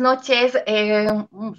noches. Eh,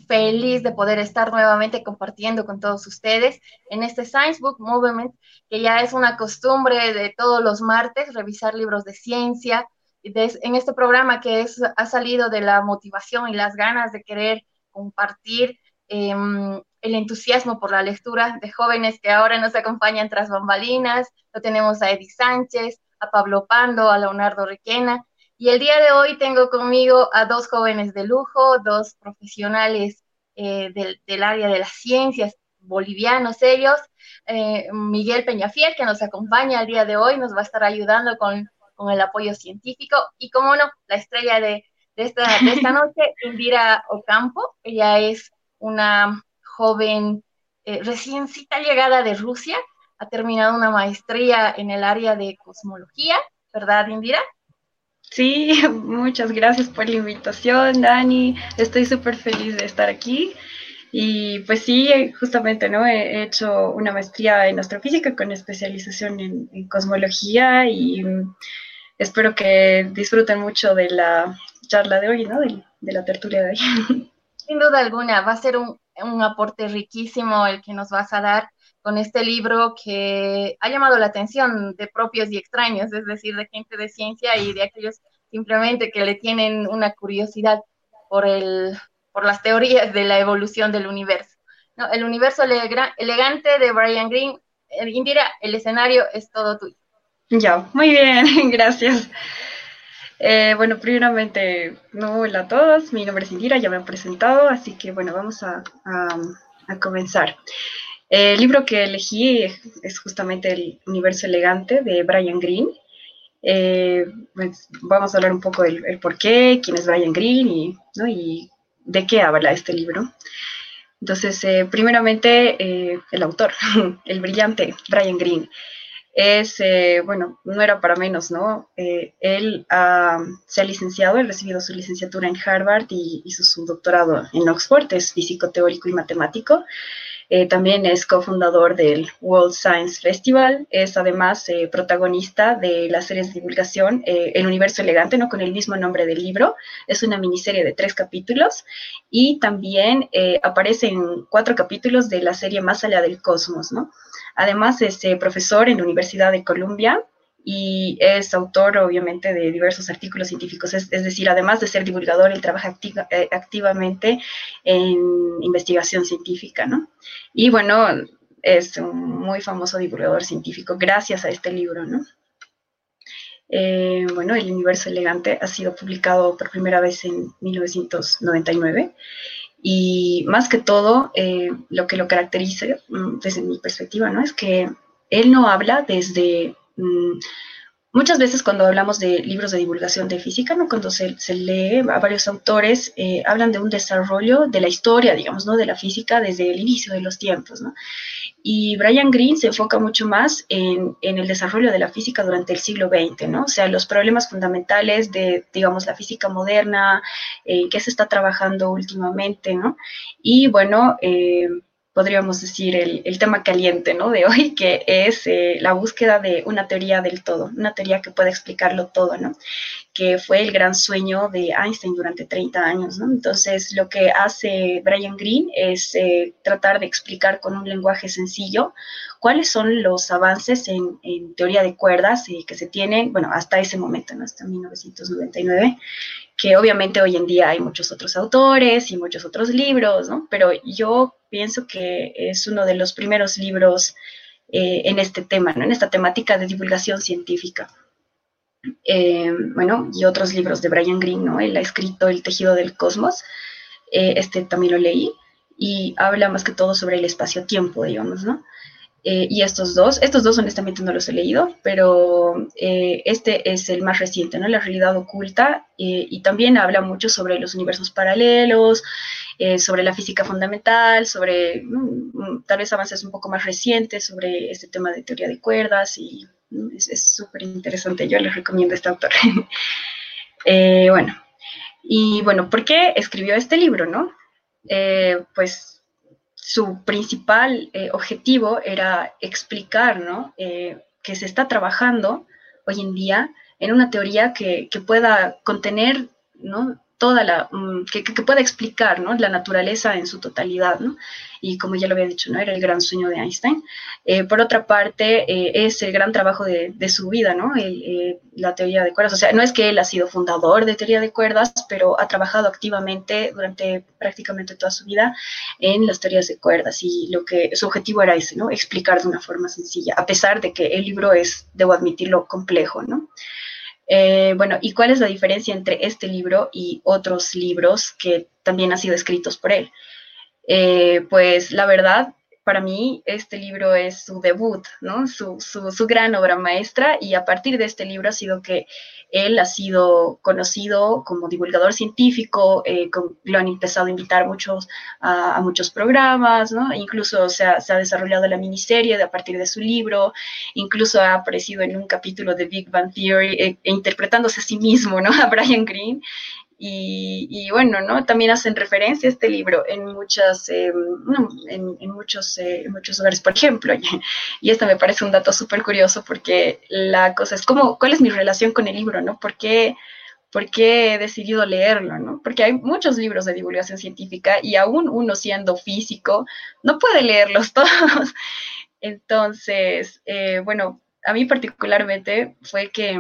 feliz de poder estar nuevamente compartiendo con todos ustedes en este Science Book Movement, que ya es una costumbre de todos los martes, revisar libros de ciencia. en este programa que ha salido de la motivación y las ganas de querer compartir em, el entusiasmo por la lectura de jóvenes que ahora nos acompañan tras bambalinas. Lo tenemos a Eddie Sánchez, a Pablo Pando, a Leonardo Requena y el día de hoy tengo conmigo a dos jóvenes de lujo, dos profesionales eh, del, área de las ciencias, bolivianos ellos, eh, Miguel Peñafiel, que nos acompaña el día de hoy, nos va a estar ayudando con, el apoyo científico, y como no, la estrella de, esta, esta noche, Indira Ocampo, ella es una joven eh, reciencita llegada de Rusia, ha terminado una maestría en el área de cosmología, ¿verdad, Indira? Sí, muchas gracias por la invitación, Dani. Estoy súper feliz de estar aquí. Y pues sí, justamente, ¿no? He hecho una maestría en astrofísica con especialización en, cosmología y espero que disfruten mucho de la charla de hoy, ¿no? De, la tertulia de hoy. Sin duda alguna, va a ser un, un aporte riquísimo el que nos vas a dar con este libro que ha llamado la atención de propios y extraños, es decir, de gente de ciencia y de aquellos simplemente que le tienen una curiosidad por, el, por las teorías de la evolución del universo. ¿no? El universo elegante de Brian Greene. Eh, Indira, el escenario es todo tuyo. Ya, muy bien, gracias. Eh, bueno, primeramente, no hola a todos, mi nombre es Indira, ya me han presentado, así que bueno, vamos a, a comenzar. El libro que elegí es justamente El universo elegante de Brian Greene. Eh, pues vamos a hablar un poco del por qué, quién es Brian Greene y, de qué habla este libro. Entonces, eh, primeramente, eh, el autor, el brillante Brian Greene, es, bueno, no era para menos, ¿no? él se ha licenciado, ha recibido su licenciatura en Harvard y hizo su doctorado en Oxford, es físico teórico y matemático. Eh, también es cofundador del World Science Festival, es además eh, protagonista de las series de divulgación eh, El Universo Elegante, ¿no? con el mismo nombre del libro. Es una miniserie de tres capítulos y también aparece en cuatro capítulos de la serie Más allá del cosmos. ¿no? Además es profesor en la Universidad de Columbia y es autor obviamente de diversos artículos científicos, es, decir, además de ser divulgador, él trabaja eh, activamente en investigación científica, ¿no? Y bueno, es un muy famoso divulgador científico gracias a este libro, ¿no? Eh, bueno, El Universo Elegante ha sido publicado por primera vez en 1999 y más que todo, eh, lo que lo caracteriza mm, desde mi perspectiva, ¿no? Es que él no habla desde muchas veces cuando hablamos de libros de divulgación de física, ¿no? cuando se, lee a varios autores, eh, hablan de un desarrollo de la historia, digamos, ¿no? de la física desde el inicio de los tiempos. ¿no? Y Brian Greene se enfoca mucho más en, el desarrollo de la física durante el siglo XX, ¿no? o sea, los problemas fundamentales de, digamos, la física moderna, eh, que se está trabajando últimamente, ¿no? Y bueno, eh, podríamos decir, el, tema caliente ¿no? de hoy, que es eh, la búsqueda de una teoría del todo, una teoría que pueda explicarlo todo, ¿no? que fue el gran sueño de Einstein durante 30 años. ¿no? Entonces, lo que hace Brian Greene es eh, tratar de explicar con un lenguaje sencillo cuáles son los avances en, teoría de cuerdas y que se tienen, bueno, hasta ese momento, ¿no? hasta 1999, que obviamente hoy en día hay muchos otros autores y muchos otros libros, ¿no? Pero yo pienso que es uno de los primeros libros eh, en este tema, ¿no? En esta temática de divulgación científica. Eh, bueno, y otros libros de Brian Greene, ¿no? Él ha escrito El tejido del cosmos, eh, este también lo leí, y habla más que todo sobre el espacio-tiempo, digamos, ¿no? Eh, y estos dos, estos dos honestamente no los he leído, pero eh, este es el más reciente, ¿no? La realidad oculta, eh, y también habla mucho sobre los universos paralelos, sobre la física fundamental, sobre mm, tal vez avances un poco más recientes sobre este tema de teoría de cuerdas, y mm, es súper interesante, yo les recomiendo este autor. bueno, y bueno, ¿por qué escribió este libro, no? pues su principal eh, objetivo era explicar ¿no? Eh, que se está trabajando hoy en día en una teoría que, pueda contener ¿no? Toda la, mm, que, pueda explicar, ¿no? La naturaleza en su totalidad, ¿no? Y como ya lo había dicho, ¿no? Era el gran sueño de Einstein. Eh, por otra parte, eh, es el gran trabajo de, de su vida, ¿no? Eh, la teoría de cuerdas. O sea, no es que él ha sido fundador de teoría de cuerdas, pero ha trabajado activamente durante prácticamente toda su vida en las teorías de cuerdas y lo que su objetivo era ese, ¿no? Explicar de una forma sencilla, a pesar de que el libro es, debo admitirlo, complejo, ¿no? Eh, bueno, ¿y cuál es la diferencia entre este libro y otros libros que también han sido escritos por él? Eh, pues la verdad, para mí este libro es su debut, ¿no? Su, su, gran obra maestra y a partir de este libro ha sido que él ha sido conocido como divulgador científico, eh, lo han empezado a invitar muchos, a, muchos programas, ¿no? Incluso se ha, se ha, desarrollado la miniserie de, a partir de su libro, incluso ha aparecido en un capítulo de Big Bang Theory eh, interpretándose a sí mismo, ¿no? A Brian Greene. Y, bueno, ¿no? También hacen referencia a este libro en muchas, eh, en, muchos, eh, muchos lugares, por ejemplo, y, esto me parece un dato súper curioso porque la cosa es, ¿cómo, ¿cuál es mi relación con el libro, no? ¿Por qué, ¿Por qué he decidido leerlo, no? Porque hay muchos libros de divulgación científica y aún uno siendo físico no puede leerlos todos. Entonces, eh, bueno, a mí particularmente fue que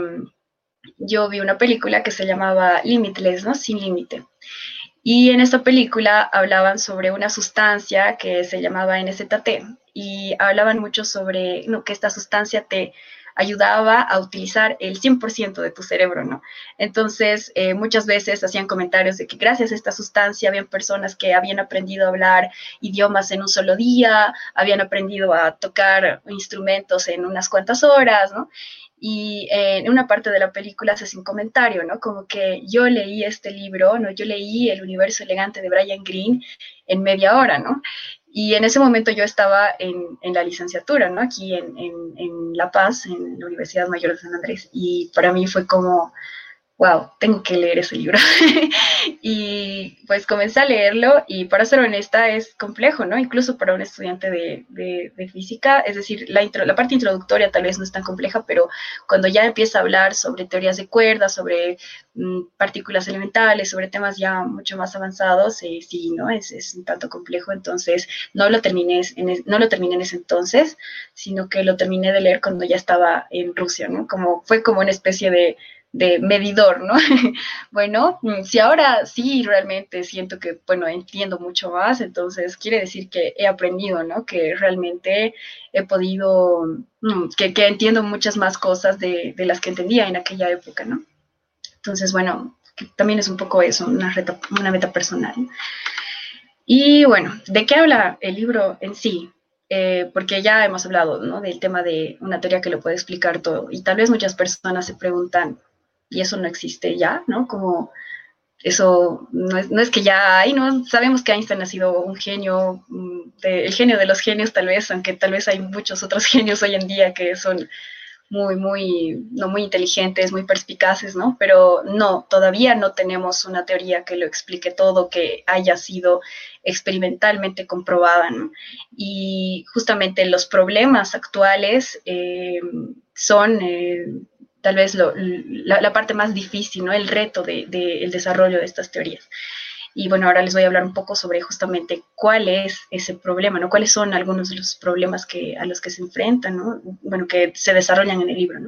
yo vi una película que se llamaba Limitless, ¿no? Sin límite. Y en esta película hablaban sobre una sustancia que se llamaba NZT y hablaban mucho sobre que esta sustancia te ayudaba a utilizar el 100% de tu cerebro, ¿no? Entonces, eh, muchas veces hacían comentarios de que gracias a esta sustancia habían personas que habían aprendido a hablar idiomas en un solo día, habían aprendido a tocar instrumentos en unas cuantas horas, ¿no? Y en una parte de la película hace un comentario, ¿no? Como que yo leí este libro, ¿no? Yo leí El universo elegante de Brian Greene en media hora, ¿no? Y en ese momento yo estaba en, en la licenciatura, ¿no? Aquí en, en, en, La Paz, en la Universidad Mayor de San Andrés. Y para mí fue como, wow, tengo que leer ese libro. y pues comencé a leerlo y para ser honesta es complejo, ¿no? Incluso para un estudiante de, de, física, es decir, la, la, parte introductoria tal vez no es tan compleja, pero cuando ya empieza a hablar sobre teorías de cuerdas, sobre mm, partículas elementales, sobre temas ya mucho más avanzados, eh, sí, ¿no? Es, es, un tanto complejo, entonces no lo, terminé en, no lo terminé en ese entonces, sino que lo terminé de leer cuando ya estaba en Rusia, ¿no? Como, fue como una especie de de medidor, ¿no? bueno, si ahora sí realmente siento que, bueno, entiendo mucho más, entonces quiere decir que he aprendido, ¿no? Que realmente he podido, mm, que, que entiendo muchas más cosas de, de, las que entendía en aquella época, ¿no? Entonces, bueno, también es un poco eso, una, una meta personal. Y bueno, ¿de qué habla el libro en sí? Eh, porque ya hemos hablado ¿no? del tema de una teoría que lo puede explicar todo. Y tal vez muchas personas se preguntan, y eso no existe ya, ¿no? Como eso no es, no es, que ya hay, ¿no? Sabemos que Einstein ha sido un genio, mm, el genio de los genios tal vez, aunque tal vez hay muchos otros genios hoy en día que son muy, muy, no muy inteligentes, muy perspicaces, ¿no? Pero no, todavía no tenemos una teoría que lo explique todo, que haya sido experimentalmente comprobada, ¿no? Y justamente los problemas actuales eh, son... Eh, tal vez lo, la, parte más difícil, ¿no? El reto del de, desarrollo de estas teorías. Y bueno, ahora les voy a hablar un poco sobre justamente cuál es ese problema, ¿no? Cuáles son algunos de los problemas que, a los que se enfrentan, ¿no? Bueno, que se desarrollan en el libro.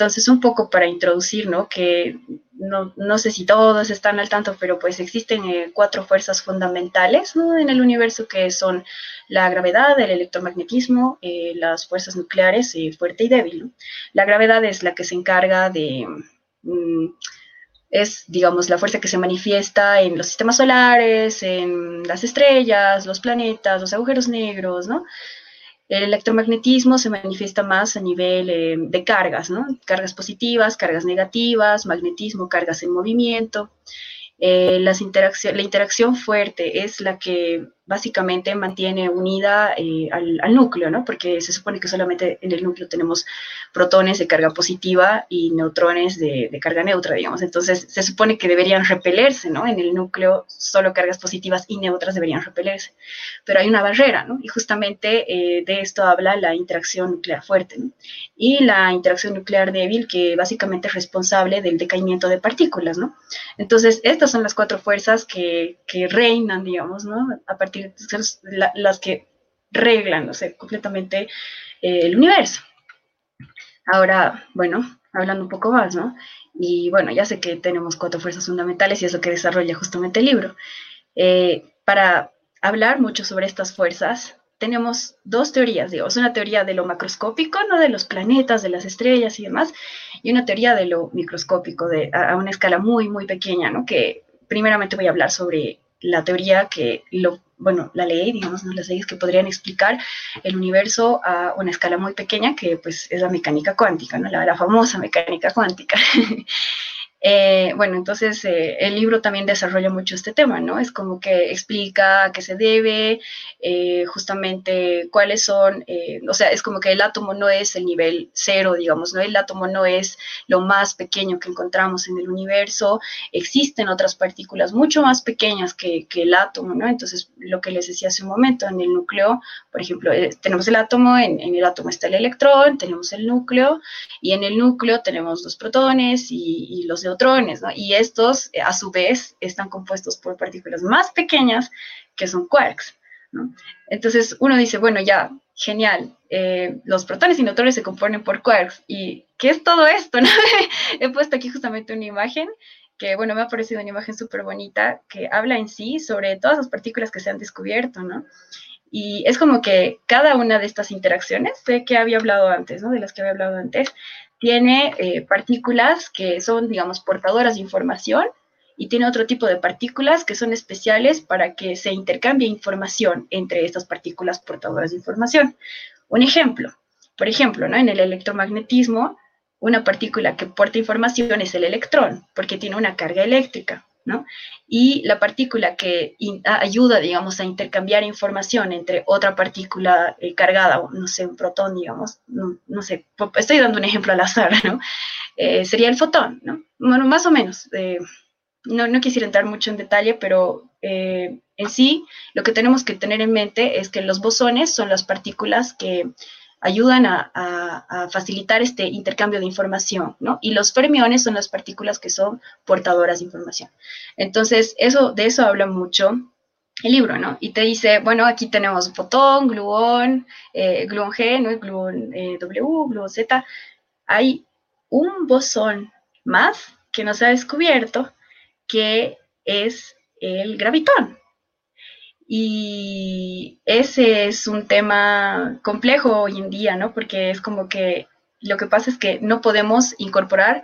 Entonces, un poco para introducir, ¿no? Que no, no sé si todos están al tanto, pero pues existen eh, cuatro fuerzas fundamentales ¿no? en el universo que son la gravedad, el electromagnetismo, eh, las fuerzas nucleares, eh, fuerte y débil. ¿no? La gravedad es la que se encarga de... Mm, es, digamos, la fuerza que se manifiesta en los sistemas solares, en las estrellas, los planetas, los agujeros negros, ¿no? El electromagnetismo se manifiesta más a nivel eh, de cargas, ¿no? Cargas positivas, cargas negativas, magnetismo, cargas en movimiento. Eh, las la interacción fuerte es la que básicamente mantiene unida eh, al, núcleo, ¿no? Porque se supone que solamente en el núcleo tenemos protones de carga positiva y neutrones de, de, carga neutra, digamos. Entonces, se supone que deberían repelerse, ¿no? En el núcleo solo cargas positivas y neutras deberían repelerse. Pero hay una barrera, ¿no? Y justamente eh, de esto habla la interacción nuclear fuerte, ¿no? Y la interacción nuclear débil, que básicamente es responsable del decaimiento de partículas, ¿no? Entonces, estas son las cuatro fuerzas que, que reinan, digamos, ¿no? A partir las que reglan, no sé, completamente eh, el universo. Ahora, bueno, hablando un poco más, ¿no? Y bueno, ya sé que tenemos cuatro fuerzas fundamentales y es lo que desarrolla justamente el libro. Eh, para hablar mucho sobre estas fuerzas, tenemos dos teorías, digamos, una teoría de lo macroscópico, ¿no? De los planetas, de las estrellas y demás, y una teoría de lo microscópico, de, a una escala muy, muy pequeña, ¿no? Que primeramente voy a hablar sobre la teoría que lo bueno, la ley, digamos, ¿no? las leyes que podrían explicar el universo a una escala muy pequeña, que pues es la mecánica cuántica, ¿no? la, la famosa mecánica cuántica. Eh, bueno, entonces eh, el libro también desarrolla mucho este tema, ¿no? Es como que explica a qué se debe, eh, justamente cuáles son, o sea, es como que el átomo no es el nivel cero, digamos, ¿no? El átomo no es lo más pequeño que encontramos en el universo, existen otras partículas mucho más pequeñas que, que el átomo, ¿no? Entonces, lo que les decía hace un momento, en el núcleo, por ejemplo, tenemos el átomo, en, en, el átomo está el electrón, tenemos el núcleo, y en el núcleo tenemos los protones y, y los neutrones, ¿no? Y estos, eh, a su vez, están compuestos por partículas más pequeñas que son quarks, ¿no? Entonces uno dice, bueno, ya, genial, eh, los protones y neutrones se componen por quarks. ¿Y qué es todo esto? ¿no? He puesto aquí justamente una imagen que, bueno, me ha parecido una imagen súper bonita que habla en sí sobre todas las partículas que se han descubierto, ¿no? Y es como que cada una de estas interacciones, de que había hablado antes, ¿no? De las que había hablado antes, tiene eh, partículas que son, digamos, portadoras de información y tiene otro tipo de partículas que son especiales para que se intercambie información entre estas partículas portadoras de información. Un ejemplo, por ejemplo, ¿no? en el electromagnetismo, una partícula que porta información es el electrón, porque tiene una carga eléctrica. Y la partícula que ayuda, digamos, a intercambiar información entre otra partícula eh, cargada, no sé, un protón, digamos, no, sé, estoy dando un ejemplo al azar, ¿no? Eh, sería el fotón, ¿no? Bueno, más o menos. Eh, no, no, quisiera entrar mucho en detalle, pero en sí lo que tenemos que tener en mente es que los bosones son las partículas que ayudan a, facilitar este intercambio de información, ¿no? Y los fermiones son las partículas que son portadoras de información. Entonces, eso, de eso habla mucho el libro, ¿no? Y te dice, bueno, aquí tenemos fotón, gluón, eh, gluón G, ¿no? Gluón eh, W, gluón Z. Hay un bosón más que no se ha descubierto, que es el gravitón, y ese es un tema complejo hoy en día, ¿no? Porque es como que lo que pasa es que no podemos incorporar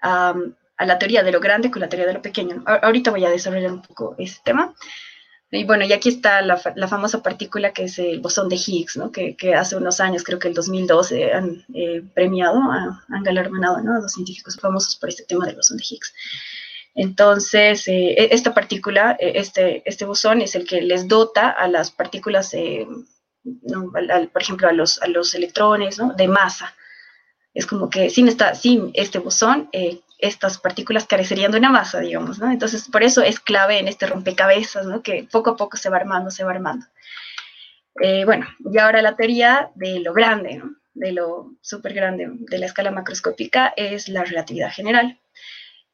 a la teoría de lo grande con la teoría de lo pequeño. Ahorita voy a desarrollar un poco ese tema. Y bueno, y aquí está la, famosa partícula que es el bosón de Higgs, ¿no? Que, hace unos años, creo que el 2012, han eh, premiado, han galardonado ¿no? a los científicos famosos por este tema del bosón de Higgs. Entonces, eh, e, esta partícula, e, este, este bosón es el que les dota a las partículas, eh, por ejemplo, a los, a los electrones. De masa. Es como que sin, esta, sin este bosón, eh, estas partículas carecerían de una masa, digamos. Entonces, por eso es clave en este rompecabezas, ¿no? Que poco a poco se va armando, se va armando. bueno, y ahora la teoría de lo grande. De lo súper grande, de la escala macroscópica, es la relatividad general.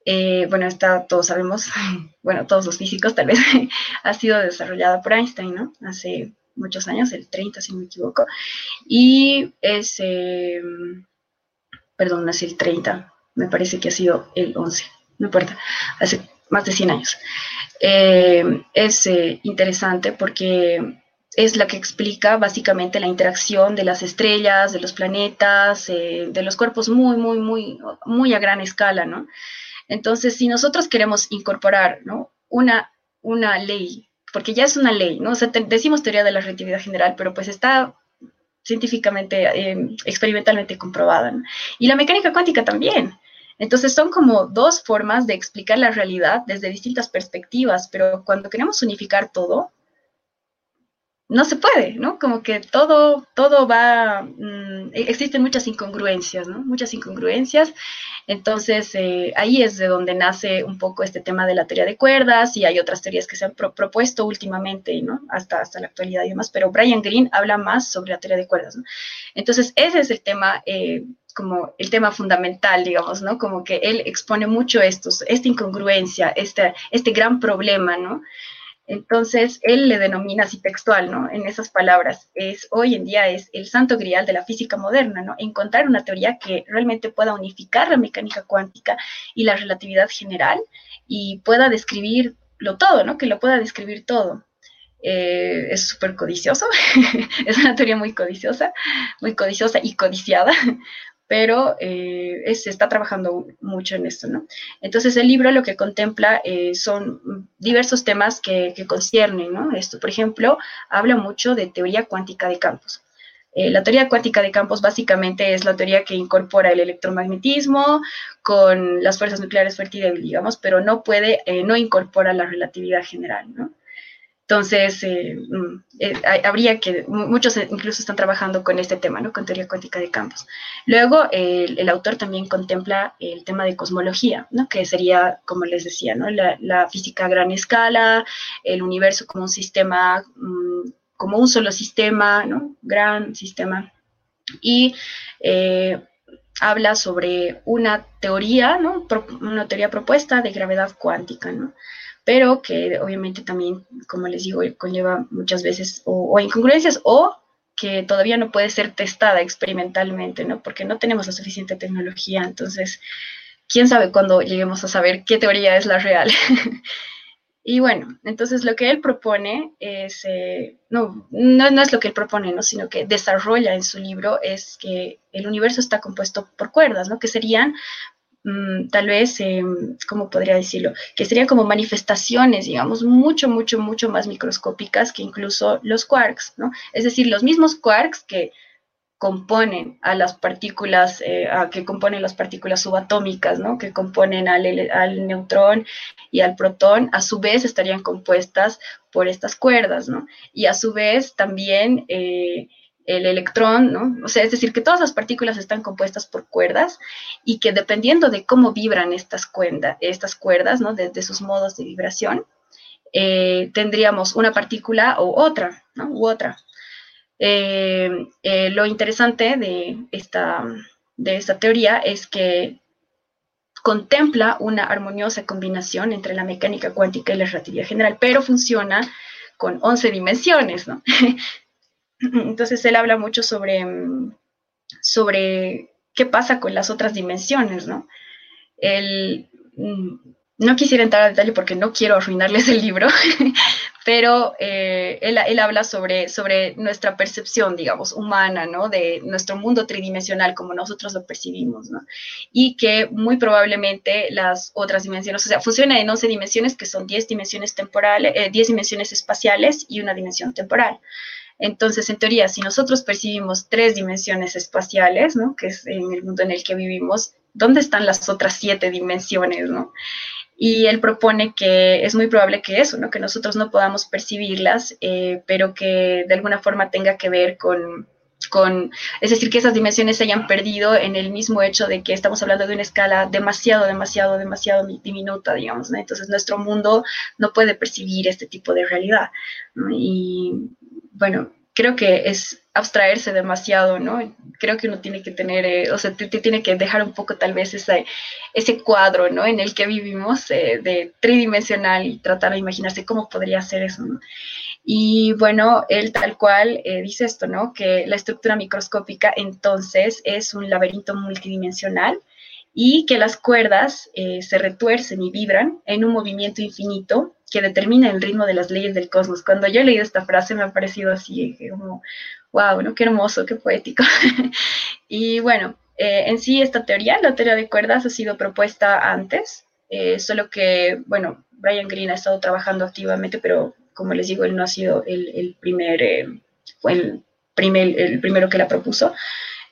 Eh, bueno, esta todos sabemos, bueno, todos los físicos tal vez, ha sido desarrollada por Einstein, ¿no? Hace muchos años, el 30 si no me equivoco, y es, eh, perdón, no es el 30, me parece que ha sido el 11, no importa, hace más de 100 años. Eh, es interesante porque es la que explica básicamente la interacción de las estrellas, de los planetas, de los cuerpos muy, muy, muy, muy a gran escala, ¿no? Entonces, si nosotros queremos incorporar una, una ley, porque ya es una ley, ¿no? O sea, decimos teoría de la relatividad general, pero pues está científicamente, eh, experimentalmente comprobada. Y la mecánica cuántica también. Entonces son como dos formas de explicar la realidad desde distintas perspectivas, pero cuando queremos unificar todo, no se puede, ¿no? Como que todo, todo va, mm, e-, existen muchas incongruencias, ¿no? Muchas incongruencias. Entonces, eh, ahí es de donde nace un poco este tema de la teoría de cuerdas y hay otras teorías que se han propuesto últimamente, ¿no? Hasta, hasta la actualidad y demás, pero Brian Greene habla más sobre la teoría de cuerdas, ¿no? Entonces, ese es el tema, eh, como el tema fundamental, digamos, ¿no? Como que él expone mucho estos, esta incongruencia, este, este gran problema, ¿no? Entonces, él le denomina así textual, ¿no? En esas palabras, es hoy en día es el santo grial de la física moderna, ¿no? Encontrar una teoría que realmente pueda unificar la mecánica cuántica y la relatividad general y pueda describirlo todo, ¿no? Que lo pueda describir todo. Eh, es súper codicioso, es una teoría muy codiciosa, muy codiciosa y codiciada, pero eh, se está trabajando mucho en esto, ¿no? Entonces el libro lo que contempla eh, son diversos temas que, que, conciernen, ¿no? Esto, por ejemplo, habla mucho de teoría cuántica de campos. Eh, la teoría cuántica de campos básicamente es la teoría que incorpora el electromagnetismo con las fuerzas nucleares fuerte y débil, digamos, pero no puede, no incorpora la relatividad general, ¿no? Entonces, eh, mm, eh, habría que, muchos incluso están trabajando con este tema, ¿no? Con teoría cuántica de campos. Luego, el, autor también contempla el tema de cosmología, ¿no? Que sería, como les decía, ¿no? La, física a gran escala, el universo como un sistema, mm, como un solo sistema, ¿no? Gran sistema. Y eh, habla sobre una teoría, ¿no? una teoría propuesta de gravedad cuántica, ¿no? Pero que obviamente también, como les digo, conlleva muchas veces o, incongruencias o que todavía no puede ser testada experimentalmente, ¿no? Porque no tenemos la suficiente tecnología, entonces, quién sabe cuándo lleguemos a saber qué teoría es la real. y bueno, entonces lo que él propone es, eh, no, no, no, es lo que él propone, ¿no? Sino que desarrolla en su libro es que el universo está compuesto por cuerdas, ¿no? Que serían Mm, tal vez, eh, ¿cómo podría decirlo? Que serían como manifestaciones, digamos, mucho, mucho, mucho más microscópicas que incluso los quarks, ¿no? Es decir, los mismos quarks que componen a las partículas, eh, que componen las partículas subatómicas, ¿no? Que componen al, al, neutrón y al protón, a su vez estarían compuestas por estas cuerdas, ¿no? Y a su vez también... Eh, el electrón, ¿no? O sea, es decir, que todas las partículas están compuestas por cuerdas y que dependiendo de cómo vibran estas, estas cuerdas, ¿no? De, sus modos de vibración, eh, tendríamos una partícula o otra, ¿no? U otra. Eh, eh, lo interesante de esta, de esta teoría es que contempla una armoniosa combinación entre la mecánica cuántica y la relatividad general, pero funciona con 11 dimensiones, ¿no? Entonces él habla mucho sobre, mm, sobre qué pasa con las otras dimensiones, ¿no? Él, mm, no quisiera entrar al detalle porque no quiero arruinarles el libro, pero eh, él, él, habla sobre, sobre nuestra percepción, digamos, humana, ¿no? De nuestro mundo tridimensional como nosotros lo percibimos, ¿no? Y que muy probablemente las otras dimensiones, o sea, funciona en 11 dimensiones que son 10 dimensiones temporales, 10 eh, dimensiones espaciales y una dimensión temporal. Entonces, en teoría, si nosotros percibimos tres dimensiones espaciales, ¿no? que es en el mundo en el que vivimos, ¿dónde están las otras siete dimensiones? ¿no? Y él propone que es muy probable que eso, ¿no? que nosotros no podamos percibirlas, eh, pero que de alguna forma tenga que ver con, es decir, que esas dimensiones se hayan perdido en el mismo hecho de que estamos hablando de una escala demasiado, demasiado, demasiado diminuta, digamos. Entonces nuestro mundo no puede percibir este tipo de realidad. Y bueno, creo que es abstraerse demasiado, ¿no? Creo que uno tiene que tener, eh, o sea, te, tiene que dejar un poco tal vez ese, ese cuadro, ¿no? En el que vivimos eh, de tridimensional y tratar de imaginarse cómo podría ser eso. Y bueno, él tal cual eh, dice esto, ¿no? Que la estructura microscópica entonces es un laberinto multidimensional y que las cuerdas se retuercen y vibran en un movimiento infinito que determina el ritmo de las leyes del cosmos. Cuando yo he leído esta frase me ha parecido así, como, wow, ¿no? Qué hermoso, qué poético. y bueno, eh, en sí esta teoría, la teoría de cuerdas, ha sido propuesta antes, eh, solo que, bueno, Brian Greene ha estado trabajando activamente, pero como les digo, él no ha sido el, primer, eh, fue el, primer, el primero que la propuso.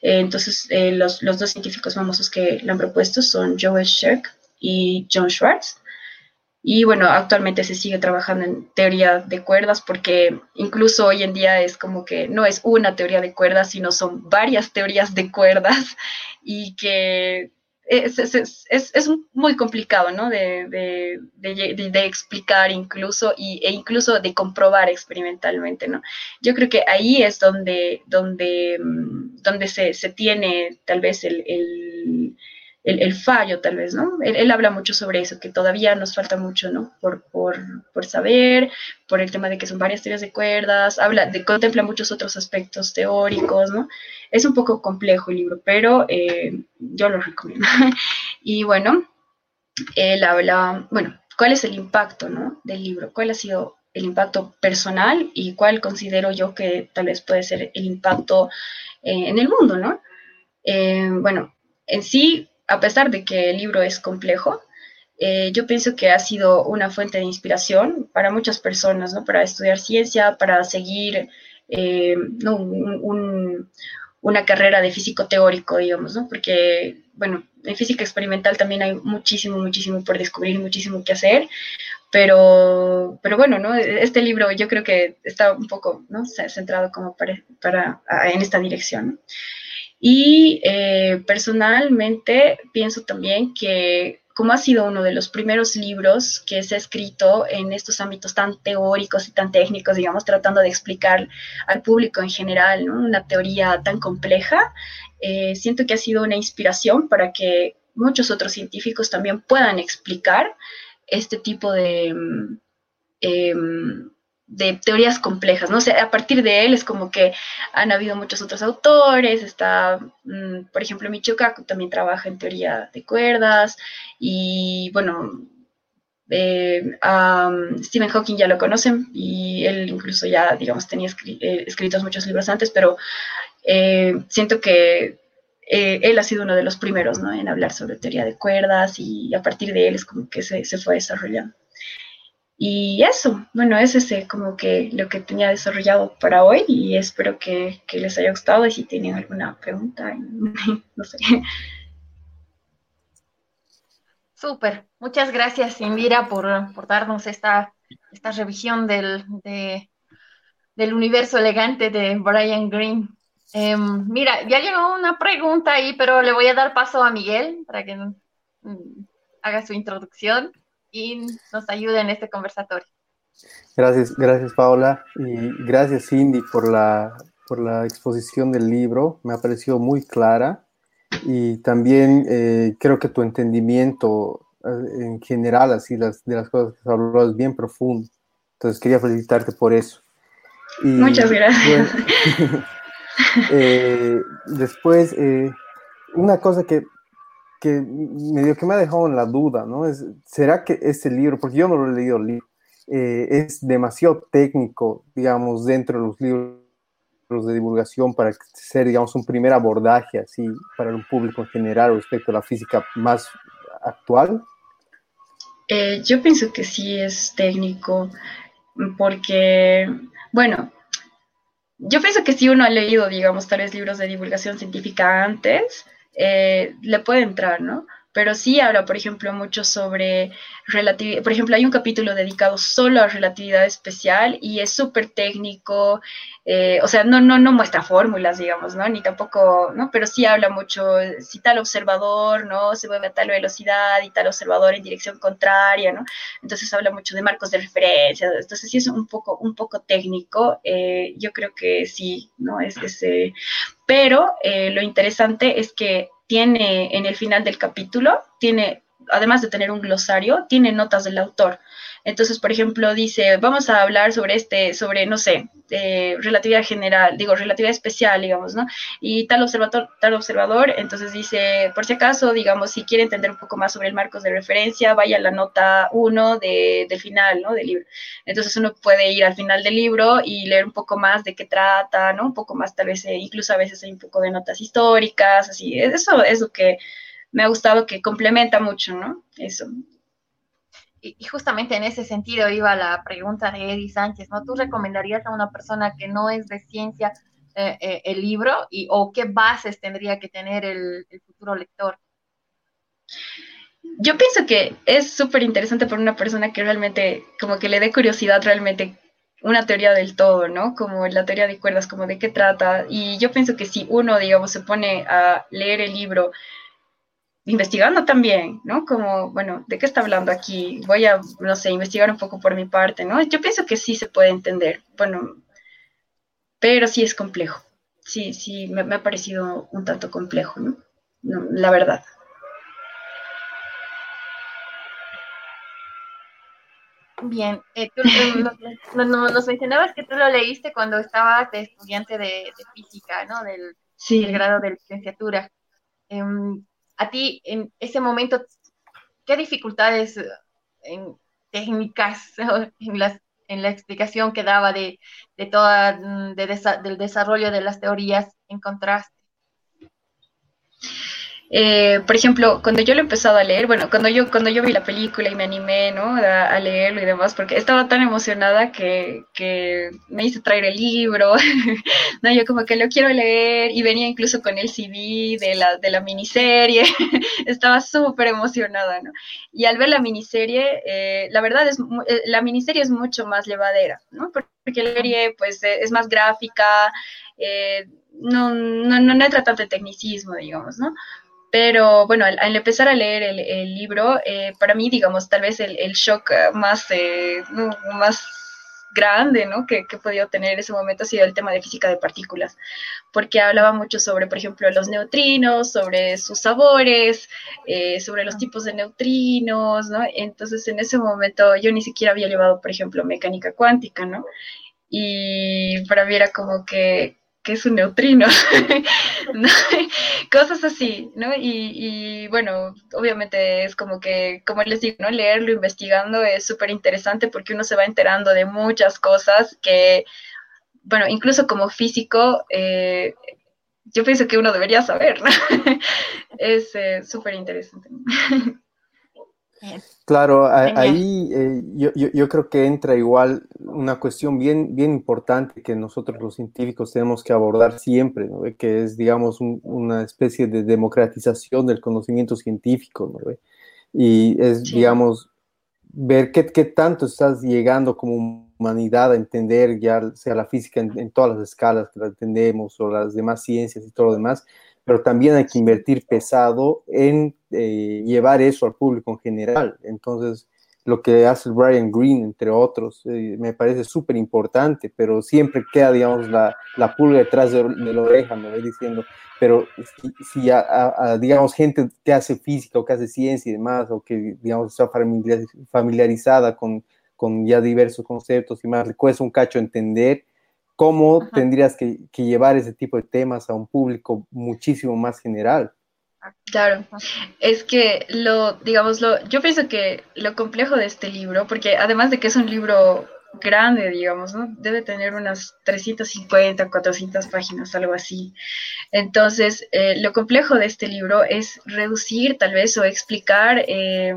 entonces, los, los, dos científicos famosos que la han propuesto son Joel Scherk y John Schwartz. Y bueno, actualmente se sigue trabajando en teoría de cuerdas porque incluso hoy en día es como que no es una teoría de cuerdas, sino son varias teorías de cuerdas y que es, es, es, es muy complicado, ¿no? De, de, de, de, explicar incluso y, e incluso de comprobar experimentalmente, ¿no? Yo creo que ahí es donde, donde, mm, donde se, se tiene tal vez el, el el, fallo, tal vez, ¿no? Él, habla mucho sobre eso, que todavía nos falta mucho, ¿no? Por, por, por, saber, por el tema de que son varias teorías de cuerdas, habla, contempla muchos otros aspectos teóricos, ¿no? Es un poco complejo el libro, pero eh, yo lo recomiendo. y bueno, él habla, bueno, ¿cuál es el impacto, ¿no? Del libro? ¿Cuál ha sido el impacto personal y cuál considero yo que tal vez puede ser el impacto eh, en el mundo, ¿no? Eh, bueno, en sí, a pesar de que el libro es complejo, eh, yo pienso que ha sido una fuente de inspiración para muchas personas, ¿no? Para estudiar ciencia, para seguir eh, una carrera de físico teórico, digamos, ¿no? Porque, bueno, en física experimental también hay muchísimo, muchísimo por descubrir, muchísimo que hacer, pero, pero bueno, ¿no? Este libro yo creo que está un poco, ¿no? Centrado como para, para en esta dirección, ¿no? Y eh, personalmente pienso también que como ha sido uno de los primeros libros que se ha escrito en estos ámbitos tan teóricos y tan técnicos, digamos, tratando de explicar al público en general una teoría tan compleja, eh, siento que ha sido una inspiración para que muchos otros científicos también puedan explicar este tipo de... Mm, em, de teorías complejas, ¿no? sé, a partir de él es como que han habido muchos otros autores, está, mm, por ejemplo, Michio también trabaja en teoría de cuerdas, y bueno, eh, Stephen Hawking ya lo conocen, y él incluso ya, digamos, tenía eh, escritos muchos libros antes, pero eh, siento que él ha sido uno de los primeros, ¿no? En hablar sobre teoría de cuerdas, y a partir de él es como que se, se fue desarrollando. Y eso, bueno, es ese como que lo que tenía desarrollado para hoy y espero que, les haya gustado y si tienen alguna pregunta, no sé. Súper, muchas gracias Indira por, por darnos esta, esta revisión del, del universo elegante de Brian Green. Em, mira, ya llegó una pregunta ahí, pero le voy a dar paso a Miguel para que mm, haga su introducción y nos ayude en este conversatorio. Gracias, gracias Paola y gracias Cindy por la, por la exposición del libro. Me ha parecido muy clara y también eh, creo que tu entendimiento eh, en general así las, de las cosas que has hablado es bien profundo. Entonces quería felicitarte por eso. Muchas gracias. Eh, después, una cosa que que medio que me ha dejado en la duda, ¿no? ¿Será que este libro, porque yo no lo he leído el libro, eh, es demasiado técnico, digamos, dentro de los libros de divulgación para ser, digamos, un primer abordaje así para un público en general respecto a la física más actual? Eh, yo pienso que sí es técnico, porque, bueno, yo pienso que si uno ha leído, digamos, tal vez libros de divulgación científica antes, eh, le puede entrar, ¿no? Pero sí habla, por ejemplo, mucho sobre relatividad. Por ejemplo, hay un capítulo dedicado solo a relatividad especial y es súper técnico. Eh, o sea, no, no, no muestra fórmulas, digamos, ¿no? Ni tampoco, ¿no? Pero sí habla mucho, si tal observador, ¿no? Se mueve a tal velocidad y tal observador en dirección contraria, ¿no? Entonces habla mucho de marcos de referencia. Entonces sí es un poco, un poco técnico. Eh, yo creo que sí, ¿no? Es, ese pero eh, lo interesante es que tiene en el final del capítulo, tiene, además de tener un glosario, tiene notas del autor. Entonces, por ejemplo, dice, vamos a hablar sobre este, sobre, no sé, relatividad general, digo, relatividad especial, digamos, ¿no? Y tal observador, tal observador, entonces dice, por si acaso, digamos, si quiere entender un poco más sobre el marcos de referencia, vaya a la nota 1 de, del final, ¿no? Del libro. Entonces uno puede ir al final del libro y leer un poco más de qué trata, ¿no? Un poco más, tal vez, eh, incluso a veces hay un poco de notas históricas, así. Eso es lo que me ha gustado, que complementa mucho, ¿no? Eso y, justamente en ese sentido iba la pregunta de Eddie Sánchez, ¿no? ¿Tú recomendarías a una persona que no es de ciencia eh, eh, el libro y o qué bases tendría que tener el, futuro lector? yo pienso que es súper interesante para una persona que realmente, como que le dé curiosidad realmente una teoría del todo, ¿no? Como la teoría de cuerdas, como de qué trata. Y yo pienso que si uno, digamos, se pone a leer el libro investigando también, ¿no? Como, bueno, ¿de qué está hablando aquí? Voy a, no sé, investigar un poco por mi parte, ¿no? Yo pienso que sí se puede entender, bueno, pero sí es complejo. Sí, sí, me, ha parecido un tanto complejo, ¿no? no la verdad. Bien, eh, tú nos, mencionabas que tú lo leíste cuando estabas de estudiante de, física, ¿no? Del, grado de licenciatura. Em, a ti, en ese momento, ¿qué dificultades en técnicas en, las, en la explicación que daba de, de toda, del desarrollo de las teorías encontraste? Eh, por ejemplo, cuando yo lo he empezado a leer, bueno, cuando yo, cuando yo vi la película y me animé, ¿no? A, leerlo y demás, porque estaba tan emocionada que, me hice traer el libro, ¿no? Yo como que lo quiero leer y venía incluso con el CD de la, de la miniserie, estaba súper emocionada, ¿no? Y al ver la miniserie, eh, la verdad es, eh, la miniserie es mucho más llevadera, ¿no? Porque la serie, pues, es más gráfica, no, no, no, no entra tanto el tecnicismo, digamos, ¿no? Pero bueno, al, empezar a leer el, libro, eh, para mí, digamos, tal vez el, shock más, eh, más grande ¿no? que, que he podido tener en ese momento ha sido el tema de física de partículas, porque hablaba mucho sobre, por ejemplo, los neutrinos, sobre sus sabores, eh, sobre los tipos de neutrinos, ¿no? Entonces, en ese momento yo ni siquiera había llevado, por ejemplo, mecánica cuántica, ¿no? Y para mí era como que, que es un neutrino, cosas así, ¿no? Y, bueno, obviamente es como que, como les digo, ¿no? Leerlo, investigando es súper interesante porque uno se va enterando de muchas cosas que, bueno, incluso como físico, eh, yo pienso que uno debería saber, ¿no? es eh, súper interesante. Claro, ahí eh, yo, creo que entra igual una cuestión bien, bien importante que nosotros los científicos tenemos que abordar siempre, ¿no? que es, digamos, una especie de democratización del conocimiento científico, ¿no? y es, digamos, ver qué, qué, tanto estás llegando como humanidad a entender ya sea la física en, en todas las escalas que la entendemos o las demás ciencias y todo lo demás, pero también hay que invertir pesado en eh, llevar eso al público en general. Entonces, lo que hace Brian Green, entre otros, eh, me parece súper importante, pero siempre queda, digamos, la, la pulga detrás de, la oreja, me voy diciendo, pero si, digamos, gente que hace física o que hace ciencia y demás, o que, digamos, está familiarizada con, con ya diversos conceptos y más, le cuesta un cacho entender, cómo tendrías que, llevar ese tipo de temas a un público muchísimo más general. Claro, es que lo, digamos, lo, yo pienso que lo complejo de este libro, porque además de que es un libro grande, digamos, ¿no? Debe tener unas 350, 400 páginas, algo así. Entonces, eh, lo complejo de este libro es reducir tal vez o explicar eh,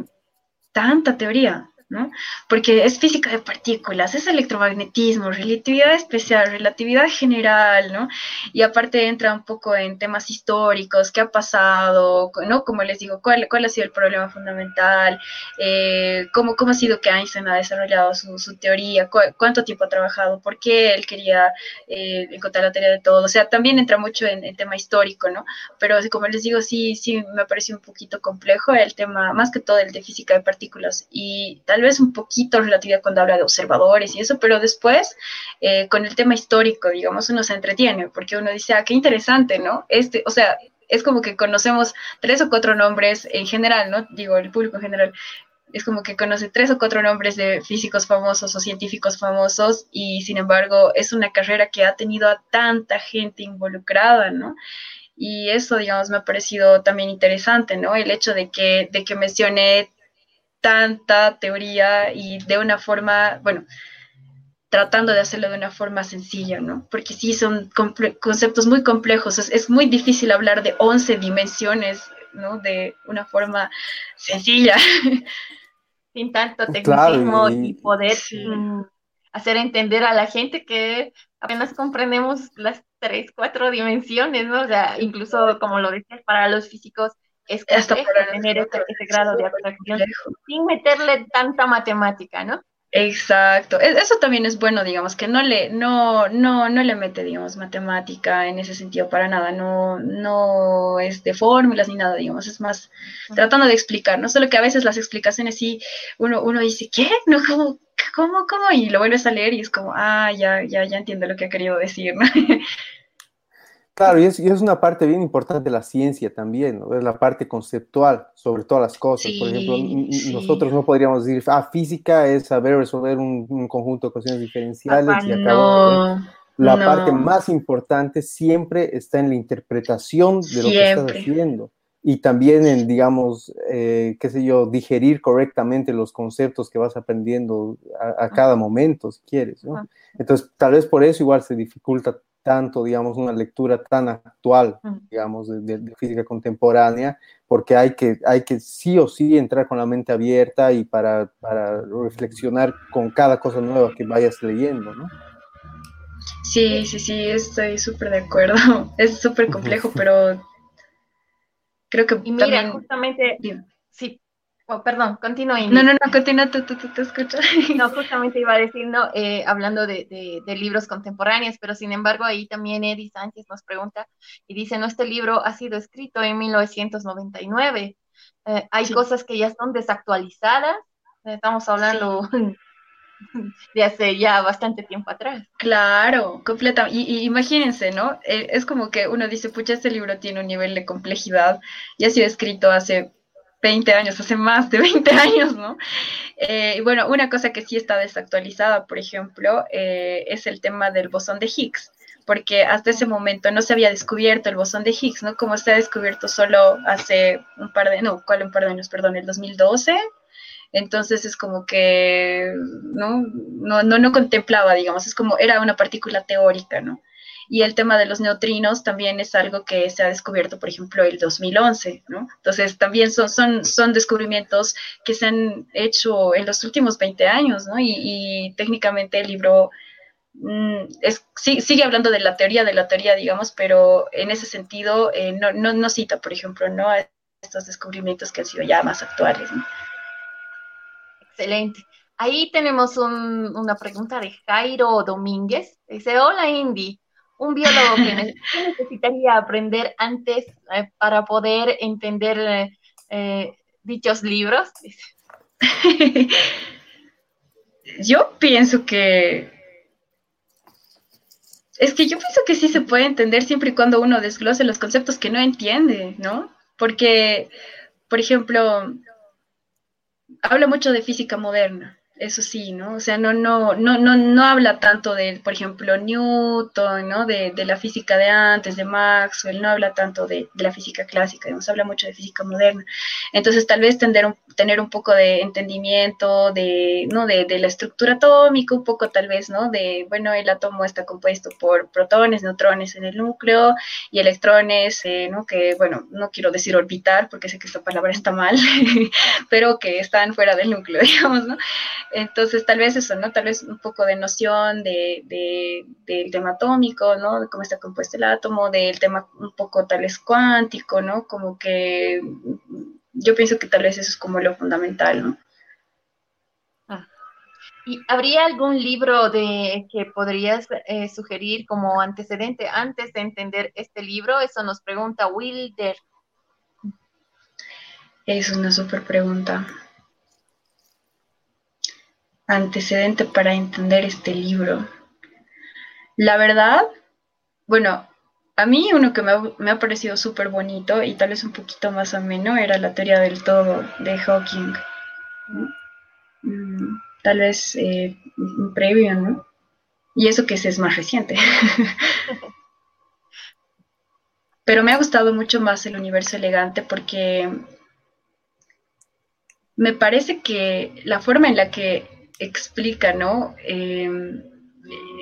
tanta teoría, ¿no? Porque es física de partículas, es electromagnetismo, relatividad especial, relatividad general, ¿no? Y aparte entra un poco en temas históricos, qué ha pasado, ¿no? Como les digo, cuál, cuál ha sido el problema fundamental, eh, cómo, cómo ha sido que Einstein ha desarrollado su, teoría, cuánto tiempo ha trabajado, por qué él quería eh, encontrar la teoría de todo. O sea, también entra mucho en, el tema histórico, ¿no? Pero como les digo, sí, sí me parece un poquito complejo el tema, más que todo el de física de partículas. Y tal vez un poquito relatividad cuando habla de observadores y eso, pero después eh, con el tema histórico, digamos, uno se entretiene porque uno dice, ah, qué interesante, ¿no? Este, o sea, es como que conocemos tres o cuatro nombres en general, ¿no? Digo, el público en general, es como que conoce tres o cuatro nombres de físicos famosos o científicos famosos y sin embargo es una carrera que ha tenido a tanta gente involucrada, ¿no? Y eso, digamos, me ha parecido también interesante, ¿no? El hecho de que, de que mencione tanta teoría y de una forma, bueno, tratando de hacerlo de una forma sencilla, ¿no? Porque sí son conceptos muy complejos, es, muy difícil hablar de 11 dimensiones, ¿no? De una forma sencilla. Sin tanto tecnicismo y, poder hacer entender a la gente que apenas comprendemos las tres, cuatro dimensiones, ¿no? O sea, incluso como lo decías, para los físicos es complejo tener ese, grado de abstracción sin meterle tanta matemática, ¿no? Exacto, e, eso también es bueno, digamos, que no le, no, no, no le mete, digamos, matemática en ese sentido para nada, no, no es de fórmulas ni nada, digamos, es más tratando de explicar, no solo que a veces las explicaciones sí, uno, uno dice, ¿qué? No, ¿cómo, cómo, cómo? Y lo vuelves a leer y es como, ah, ya, ya, ya entiendo lo que ha querido decir, ¿no? Claro, y es, es, una parte bien importante de la ciencia también, ¿no? es la parte conceptual sobre todas las cosas. Por ejemplo, nosotros no podríamos decir, ah, física es saber resolver un, conjunto de ecuaciones diferenciales y acabo. La parte más importante siempre está en la interpretación de lo que estás haciendo y también en, digamos, eh, qué sé yo, digerir correctamente los conceptos que vas aprendiendo a, a cada momento, si quieres. ¿no? Entonces, tal vez por eso igual se dificulta tanto, digamos, una lectura tan actual, digamos, de, física contemporánea, porque hay que, hay que sí o sí entrar con la mente abierta y para, para reflexionar con cada cosa nueva que vayas leyendo, ¿no? Sí, sí, sí, estoy súper de acuerdo. Es súper complejo, pero creo que y mira, justamente, sí, Oh, perdón, continúa. No, no, no, continúa, tú, tú, te escuchas. No, justamente iba a decir, no, eh, hablando de, de, libros contemporáneos, pero sin embargo ahí también Eddie Sánchez nos pregunta y dice, no, este libro ha sido escrito en 1999. Eh, hay cosas que ya son desactualizadas, estamos hablando de hace ya bastante tiempo atrás. Claro, completamente. Y, imagínense, ¿no? Eh, es como que uno dice, pucha, este libro tiene un nivel de complejidad y ha sido escrito hace 20 años, hace más de 20 años, ¿no? Eh, y bueno, una cosa que sí está desactualizada, por ejemplo, eh, es el tema del bosón de Higgs, porque hasta ese momento no se había descubierto el bosón de Higgs, ¿no? Como se ha descubierto solo hace un par de, no, ¿cuál un par de años? Perdón, el 2012. Entonces es como que no, no, no, no contemplaba, digamos, es como era una partícula teórica, ¿no? Y el tema de los neutrinos también es algo que se ha descubierto, por ejemplo, el 2011, ¿no? Entonces, también son, son, son descubrimientos que se han hecho en los últimos 20 años, ¿no? Y, técnicamente el libro mm, es, sigue hablando de la teoría de la teoría, digamos, pero en ese sentido eh, no, no, cita, por ejemplo, ¿no? A estos descubrimientos que han sido ya más actuales, ¿no? Excelente. Ahí tenemos una pregunta de Jairo Domínguez. Dice, hola Indy, un biólogo que necesitaría aprender antes eh, para poder entender eh, eh, dichos libros? Yo pienso que es que yo pienso que sí se puede entender siempre y cuando uno desglose los conceptos que no entiende, ¿no? Porque, por ejemplo, habla mucho de física moderna eso sí, ¿no? O sea, no, no, no, no, no habla tanto de, por ejemplo, Newton, ¿no? De, de la física de antes, de Maxwell, no habla tanto de, la física clásica, nos habla mucho de física moderna. Entonces, tal vez tener un, tener un poco de entendimiento de, ¿no? De, de, la estructura atómica, un poco tal vez, ¿no? De, bueno, el átomo está compuesto por protones, neutrones en el núcleo y electrones, eh, ¿no? Que, bueno, no quiero decir orbitar porque sé que esta palabra está mal, pero que están fuera del núcleo, digamos, ¿no? Entonces, tal vez eso, ¿no? Tal vez un poco de noción de, del tema atómico, ¿no? De cómo está compuesto el átomo, del tema un poco tal vez cuántico, ¿no? Como que yo pienso que tal vez eso es como lo fundamental, ¿no? Ah. ¿Y habría algún libro de que podrías eh, sugerir como antecedente antes de entender este libro? Eso nos pregunta Wilder. Es una súper pregunta antecedente para entender este libro. La verdad, bueno, a mí uno que me ha, parecido súper bonito y tal vez un poquito más ameno era la teoría del todo de Hawking. Mm, tal vez eh, un previo, ¿no? Y eso que es más reciente. Pero me ha gustado mucho más el universo elegante porque me parece que la forma en la que explica, ¿no? Em,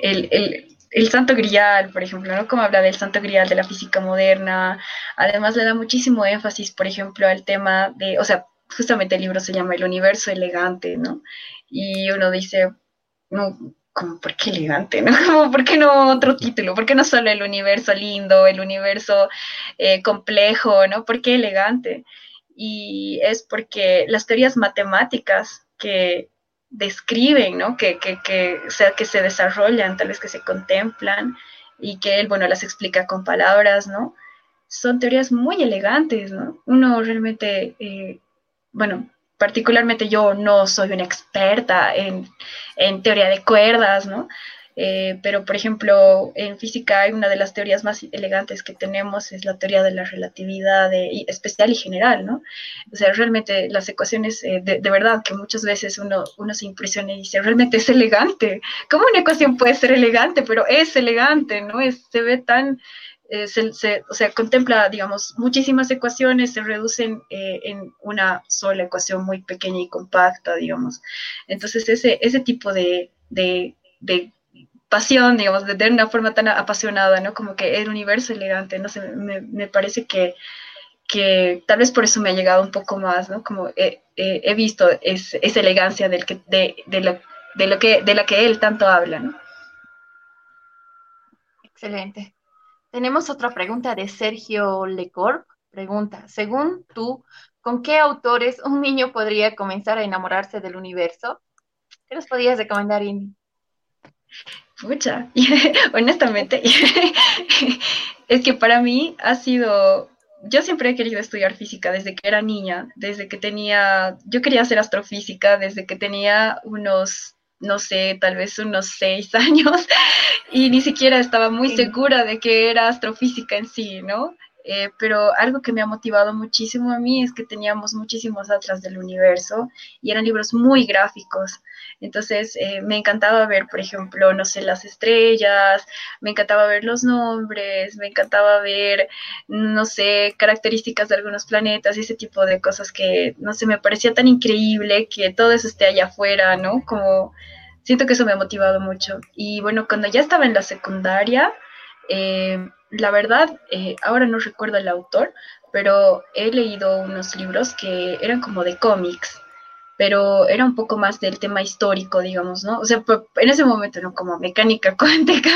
el, santo grial, por ejemplo, ¿no? Como habla del santo grial de la física moderna. Además le da muchísimo énfasis, por ejemplo, al tema de, o sea, justamente el libro se llama El universo elegante, ¿no? Y uno dice, no, ¿por qué elegante? ¿no? Como, ¿por qué no otro título? ¿Por qué no solo el universo lindo, el universo eh, complejo, ¿no? ¿Por qué elegante? Y es porque las teorías matemáticas que describen, ¿no? Que, que, que, sea, que se desarrollan, tal vez que se contemplan y que él, bueno, las explica con palabras, ¿no? Son teorías muy elegantes, ¿no? Uno realmente, eh, bueno, particularmente yo no soy una experta en, en teoría de cuerdas, ¿no? Eh, pero, por ejemplo, en física hay una de las teorías más elegantes que tenemos, es la teoría de la relatividad especial y general, ¿no? O sea, realmente las ecuaciones, eh, de, verdad, que muchas veces uno, uno se impresiona y dice, realmente es elegante. ¿Cómo una ecuación puede ser elegante? Pero es elegante, ¿no? Es, se ve tan... Eh, se, o sea, contempla, digamos, muchísimas ecuaciones, se reducen en una sola ecuación muy pequeña y compacta, digamos. Entonces, ese, ese tipo de, de, de pasión, digamos, de, de, una forma tan apasionada, ¿no? Como que el universo elegante, no sé, me, parece que, que, tal vez por eso me ha llegado un poco más, ¿no? Como he, visto es, esa elegancia del que, de, lo, que, de la que él tanto habla, ¿no? Excelente. Tenemos otra pregunta de Sergio Lecorp. Pregunta, según tú, ¿con qué autores un niño podría comenzar a enamorarse del universo? ¿Qué nos podrías recomendar, Indy? Mucha, honestamente, es que para mí ha sido, yo siempre he querido estudiar física desde que era niña, desde que tenía, yo quería hacer astrofísica desde que tenía unos, no sé, tal vez unos seis años, y ni siquiera estaba muy segura de que era astrofísica en sí, ¿no? Eh, pero algo que me ha motivado muchísimo a mí es que teníamos muchísimos atlas del universo y eran libros muy gráficos. Entonces eh, me encantaba ver, por ejemplo, no sé, las estrellas, me encantaba ver los nombres, me encantaba ver, no sé, características de algunos planetas y ese tipo de cosas que, no sé, me parecía tan increíble que todo eso esté allá afuera, ¿no? Como siento que eso me ha motivado mucho. Y bueno, cuando ya estaba en la secundaria, eh, la verdad, eh, ahora no recuerdo el autor, pero he leído unos libros que eran como de cómics pero era un poco más del tema histórico, digamos, ¿no? O sea, en ese momento, ¿no? Como mecánica cuántica,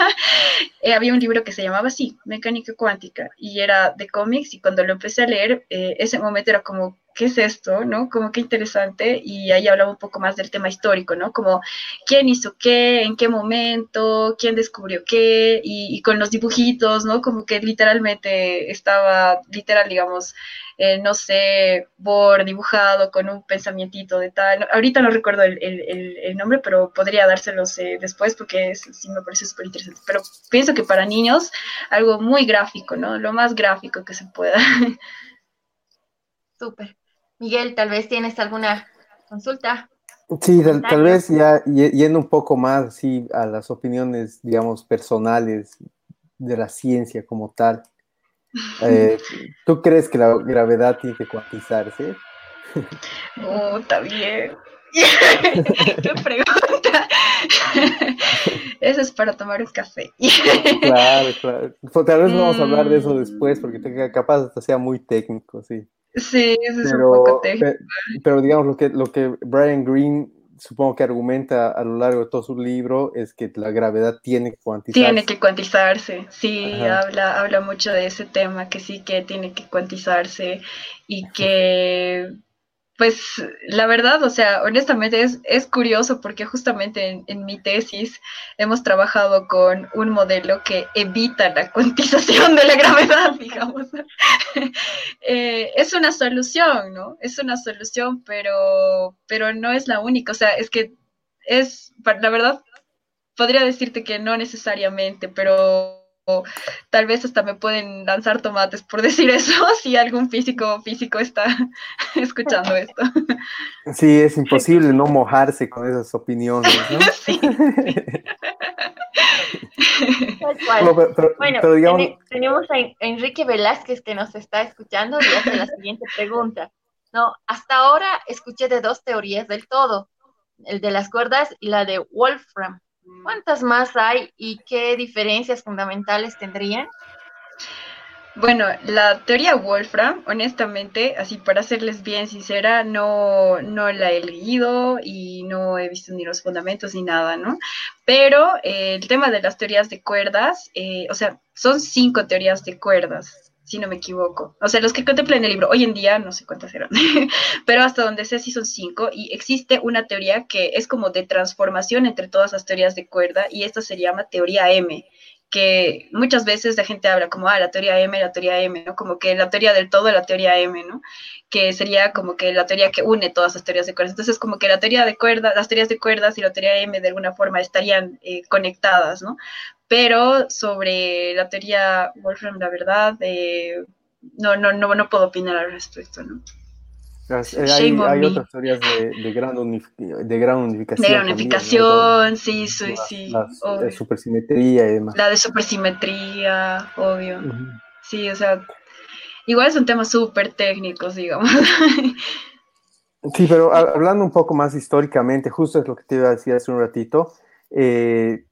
eh, había un libro que se llamaba así, Mecánica cuántica, y era de cómics, y cuando lo empecé a leer, eh, ese momento era como, ¿qué es esto? ¿No? Como qué interesante, y ahí hablaba un poco más del tema histórico, ¿no? Como quién hizo qué, en qué momento, quién descubrió qué, y, con los dibujitos, ¿no? Como que literalmente estaba, literal, digamos, eh, no sé, por dibujado con un pensamientito de tal. Ahorita no recuerdo el, el, el nombre, pero podría dárselos eh, después porque sí me parece súper interesante. Pero pienso que para niños, algo muy gráfico, ¿no? Lo más gráfico que se pueda. Súper. Miguel, tal vez tienes alguna consulta. Sí, tal, vez ya yendo un poco más sí, a las opiniones, digamos, personales de la ciencia como tal. Eh, ¿Tú crees que la gravedad tiene que cuantizarse? Oh, está bien. ¿Qué pregunta? Eso es para tomar un café. claro, claro. Pues, tal vez vamos a hablar de eso después, porque capaz hasta sea muy técnico, sí. Sí, eso es un poco técnico. Pero, digamos, lo que, lo que Brian Green supongo que argumenta a lo largo de todo su libro es que la gravedad tiene que cuantizarse. Tiene que cuantizarse, sí, habla, habla mucho de ese tema, que sí que tiene que cuantizarse y que pues la verdad, o sea, honestamente es, es curioso porque justamente en, mi tesis hemos trabajado con un modelo que evita la cuantización de la gravedad, digamos. Eh, es una solución, ¿no? Es una solución, pero, pero no es la única. O sea, es que es, la verdad, podría decirte que no necesariamente, pero tal vez hasta me pueden lanzar tomates por decir eso si algún físico físico está escuchando esto. Sí, es imposible no mojarse con esas opiniones, ¿no? Sí. bueno, tenemos a Enrique Velázquez que nos está escuchando y hace la siguiente pregunta. No, hasta ahora escuché de dos teorías del todo, el de las cuerdas y la de Wolfram. ¿Cuántas más hay y qué diferencias fundamentales tendrían? Bueno, la teoría Wolfram, honestamente, así para serles bien sincera, no, no la he leído y no he visto ni los fundamentos ni nada, ¿no? Pero eh, el tema de las teorías de cuerdas, eh, o sea, son cinco teorías de cuerdas, si no me equivoco. O sea, los que contemplan el libro, hoy en día no sé cuántas eran, pero hasta donde sé sí son cinco y existe una teoría que es como de transformación entre todas las teorías de cuerda y esta se llama teoría M que muchas veces la gente habla como, ah, la teoría M, la teoría M, ¿no? Como que la teoría del todo, la teoría M, ¿no? Que sería como que la teoría que une todas las teorías de cuerdas. Entonces, como que la teoría de cuerdas, las teorías de cuerdas y la teoría M de alguna forma estarían eh, conectadas, ¿no? Pero sobre la teoría Wolfram, la verdad, eh, no, no, no, no puedo opinar al respecto, ¿no? Eh, hay, otras teorías de, gran, unificación. De gran unificación, sí, sí, sí. La, de supersimetría y demás. La de supersimetría, obvio. Sí, o sea, igual son temas súper técnicos, digamos. Sí, pero hablando un poco más históricamente, justo es lo que te iba a decir hace un ratito, eh,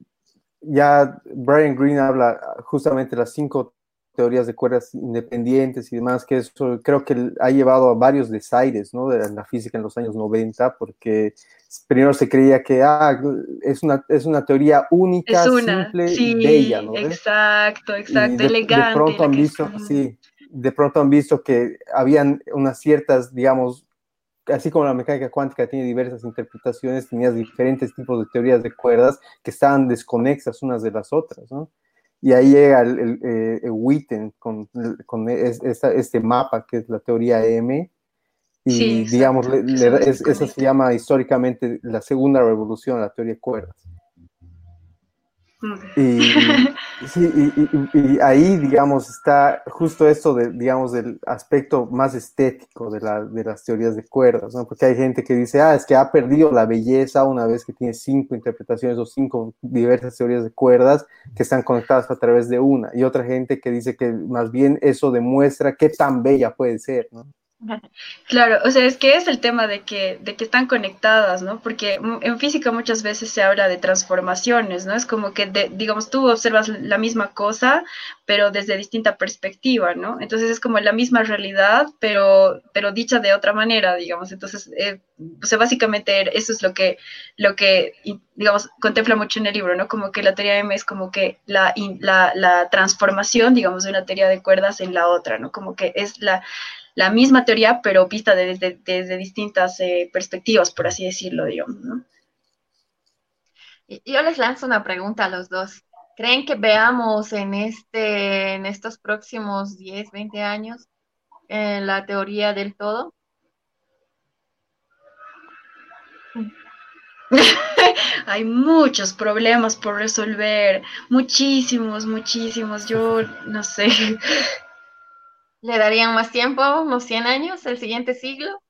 ya Brian Greene habla justamente de las cinco teorías de cuerdas independientes y demás, que eso creo que ha llevado a varios desaires ¿no? de la física en los años 90, porque primero se creía que ah, es, una, es una teoría única, simple y bella. ¿no? Exacto, exacto, elegante. De pronto han visto, sí, de pronto han visto que habían unas ciertas, digamos, así como la mecánica cuántica tiene diversas interpretaciones, tenías diferentes tipos de teorías de cuerdas que estaban desconexas unas de las otras, ¿no? Y ahí llega el, eh, Witten con, con este mapa que es la teoría M. Y digamos, esa se llama históricamente la segunda revolución, la teoría de cuerdas. Y, ahí, digamos, está justo esto, de, digamos, del aspecto más estético de, las teorías de cuerdas, ¿no? Porque hay gente que dice, ah, es que ha perdido la belleza una vez que tiene cinco interpretaciones o cinco diversas teorías de cuerdas que están conectadas a través de una. Y otra gente que dice que más bien eso demuestra qué tan bella puede ser, ¿no? Claro, o sea, es que es el tema de que, de que están conectadas, ¿no? Porque en física muchas veces se habla de transformaciones, ¿no? Es como que, digamos, tú observas la misma cosa, pero desde distinta perspectiva, ¿no? Entonces es como la misma realidad, pero, pero dicha de otra manera, digamos. Entonces, eh, o sea, básicamente eso es lo que, lo que, digamos, contempla mucho en el libro, ¿no? Como que la teoría M es como que la, la, la transformación, digamos, de una teoría de cuerdas en la otra, ¿no? Como que es la la misma teoría, pero vista desde, desde distintas eh, perspectivas, por así decirlo, digamos, ¿no? Yo les lanzo una pregunta a los dos. ¿Creen que veamos en, este, en estos próximos 10, 20 años eh, la teoría del todo? Hay muchos problemas por resolver, muchísimos, muchísimos. Yo no sé, ¿Le darían más tiempo, unos 100 años, el siguiente siglo?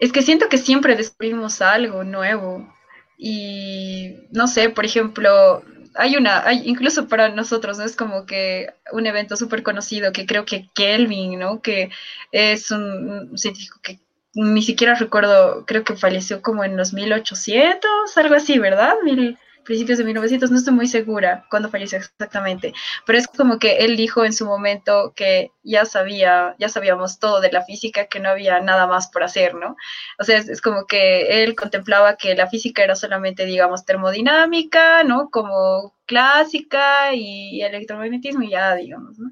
Es que siento que siempre descubrimos algo nuevo. Y no sé, por ejemplo, hay una, hay, incluso para nosotros, ¿no? Es como que un evento súper conocido que creo que Kelvin, ¿no? Que es un, científico que ni siquiera recuerdo, creo que falleció como en los 1800, algo así, ¿verdad? Mil, principios de 1900, no estoy muy segura cuándo falleció exactamente, pero es como que él dijo en su momento que ya sabía, ya sabíamos todo de la física, que no había nada más por hacer, ¿no? O sea, es, como que él contemplaba que la física era solamente, digamos, termodinámica, ¿no? Como clásica y electromagnetismo y ya, digamos, ¿no?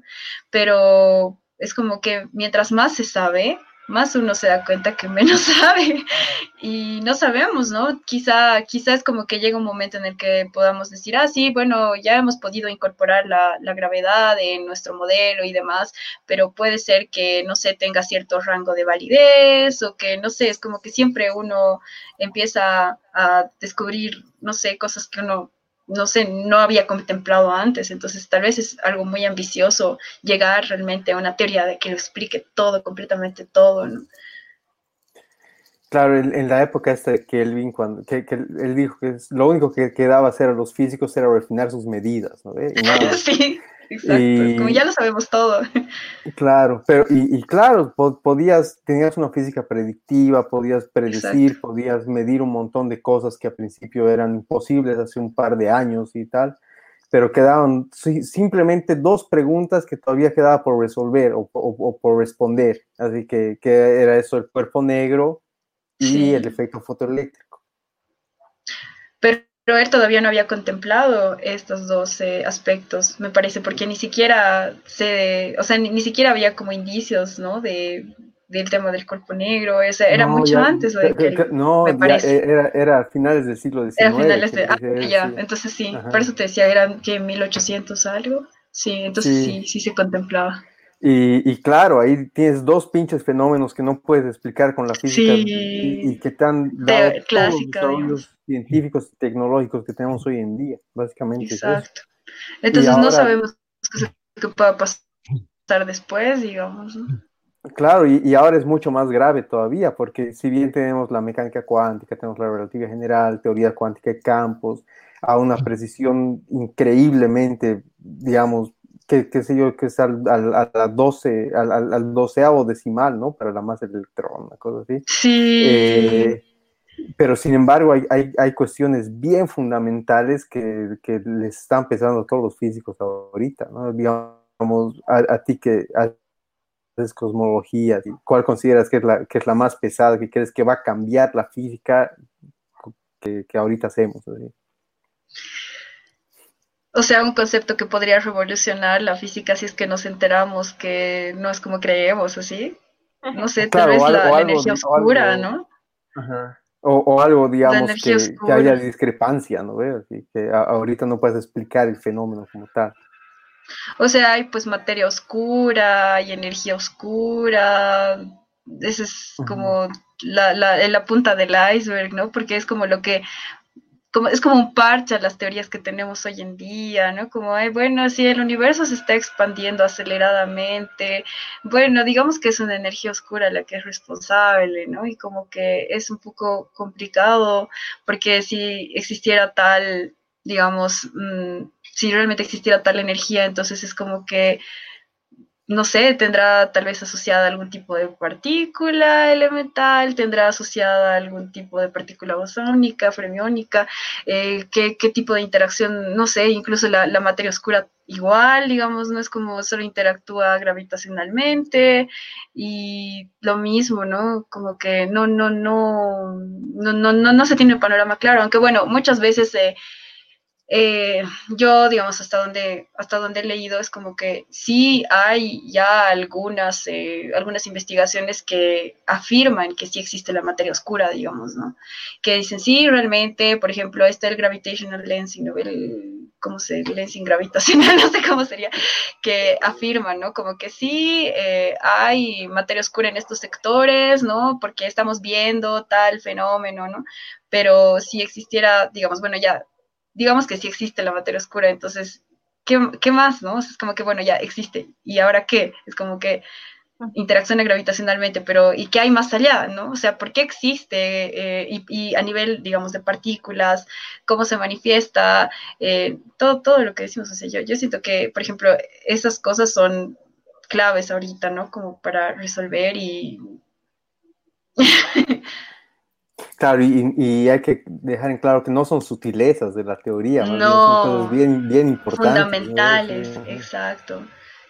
Pero es como que mientras más se sabe, más uno se da cuenta que menos sabe y no sabemos, ¿no? Quizá, quizá es como que llega un momento en el que podamos decir, ah, sí, bueno, ya hemos podido incorporar la, gravedad en nuestro modelo y demás, pero puede ser que, no sé, tenga cierto rango de validez o que, no sé, es como que siempre uno empieza a descubrir, no sé, cosas que uno no sé, no había contemplado antes. Entonces, tal vez es algo muy ambicioso llegar realmente a una teoría de que lo explique todo, completamente todo, ¿no? Claro, en, la época esta de Kelvin, cuando que, él dijo que lo único que quedaba hacer a los físicos era refinar sus medidas, ¿no? sí. Exacto, como ya lo sabemos todo. Claro, pero y, claro, podías, tenías una física predictiva, podías predecir, podías medir un montón de cosas que al principio eran imposibles hace un par de años y tal. pero quedaban simplemente dos preguntas que todavía quedaba por resolver o, por responder. Así que, que, era eso, el cuerpo negro y el efecto fotoeléctrico. Pero, él todavía no había contemplado estos dos eh, aspectos, me parece, porque ni siquiera se, o sea, ni siquiera había como indicios, ¿no? De, del tema del cuerpo negro, ese, era mucho antes. no, era, era a finales del siglo XIX. Era finales de, ah, ya, entonces sí, por eso te decía, eran que 1800 algo, sí, entonces sí, sí, se contemplaba. Y, y, claro, ahí tienes dos pinches fenómenos que no puedes explicar con la física y, que están dado clásica, los científicos y tecnológicos que tenemos hoy en día, básicamente. Exacto. Entonces no sabemos qué pueda pasar después, digamos. ¿no? Claro, y, ahora es mucho más grave todavía, porque si bien tenemos la mecánica cuántica, tenemos la relatividad general, teoría cuántica de campos, a una precisión increíblemente, digamos, que, sé yo, que es al, al, 12, al, al, doceavo decimal, ¿no? Para la masa del electrón, una cosa así. Sí. Eh, pero sin embargo, hay, hay, hay, cuestiones bien fundamentales que, que les están pesando a todos los físicos ahorita, ¿no? Digamos, a, a ti que cosmología, ¿cuál consideras que es, la, que es la más pesada, que crees que va a cambiar la física que, que ahorita hacemos? O sea, un concepto que podría revolucionar la física si es que nos enteramos que no es como creemos, así. No sé, tal vez la, energía oscura, ¿no? O, algo, digamos, que, que, haya discrepancia, ¿no? Así que ahorita no puedes explicar el fenómeno como tal. O sea, hay pues materia oscura y energía oscura. Esa es como la, la, la, punta del iceberg, ¿no? Porque es como lo que, es como un parche a las teorías que tenemos hoy en día, ¿no? Como, ay, bueno, si el universo se está expandiendo aceleradamente, bueno, digamos que es una energía oscura la que es responsable, ¿no? Y como que es un poco complicado porque si existiera tal, digamos, mm, si realmente existiera tal energía, entonces es como que, no sé, tendrá tal vez asociada algún tipo de partícula elemental, tendrá asociada algún tipo de partícula bosónica, fermiónica, eh, ¿qué, tipo de interacción, no sé, incluso la, materia oscura igual, digamos, no es como solo interactúa gravitacionalmente y lo mismo, ¿no? Como que no, no, no, no, no, no, no se tiene el panorama claro, aunque bueno, muchas veces se... Eh, yo, digamos, hasta donde, hasta donde he leído es como que sí hay ya algunas, eh, algunas investigaciones que afirman que sí existe la materia oscura, digamos, ¿no? Que dicen, sí, realmente, por ejemplo, está el gravitational lensing, ¿no? El, ¿cómo se lensing gravitacional? No sé cómo sería, que afirman, ¿no? Como que sí eh, hay materia oscura en estos sectores, ¿no? Porque estamos viendo tal fenómeno, ¿no? Pero si existiera, digamos, bueno, ya digamos que sí existe la materia oscura, entonces, ¿qué, más, no? Es como que, bueno, ya existe, ¿y ahora qué? Es como que interacciona gravitacionalmente, pero ¿y qué hay más allá, no? O sea, ¿por qué existe? Eh, y, a nivel, digamos, de partículas, ¿cómo se manifiesta? Eh, todo, todo lo que decimos, o sea, yo, yo siento que, por ejemplo, esas cosas son claves ahorita, ¿no? Como para resolver y... Claro, y, hay que dejar en claro que no son sutilezas de la teoría, no, son cosas bien, bien importantes. Fundamentales, exacto,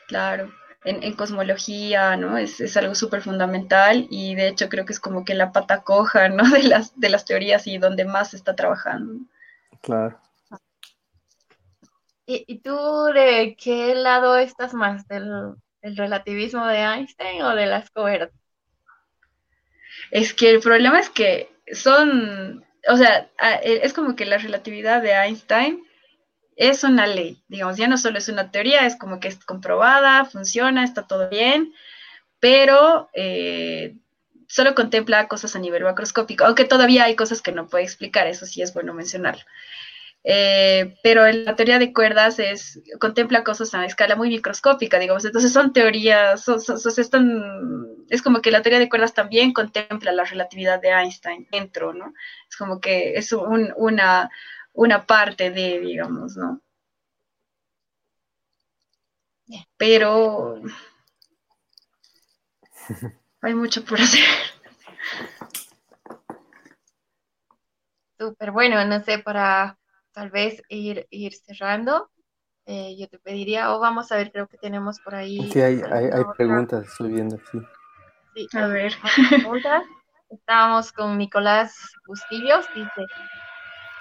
claro. En, cosmología, ¿no? Es, algo súper fundamental y de hecho creo que es como que la pata coja, ¿no? De las, de las teorías y donde más se está trabajando. Claro. ¿Y, tú de qué lado estás más? ¿Del, relativismo de Einstein o de las coordenadas? Es que el problema es que son, o sea, e, es como que la relatividad de Einstein es una ley, digamos, ya no solo es una teoría, es como que es comprobada, funciona, está todo bien, pero eh, solo contempla cosas a nivel macroscópico, aunque todavía hay cosas que no puede explicar, eso sí es bueno mencionarlo. Eh, pero la teoría de cuerdas es, contempla cosas a escala muy microscópica, digamos, entonces son teorías, es como que la teoría de cuerdas también contempla la relatividad de Einstein dentro, ¿no? Es como que es una, una parte de, digamos, ¿no? Pero hay mucho por hacer. Súper bueno, no sé, para tal vez ir, ir cerrando. eh, yo te pediría, o vamos a ver, creo que tenemos por ahí. Sí, hay, hay, preguntas, estoy viendo. Sí, a ver. Preguntas. Estábamos con Nicolás Bustillos, dice,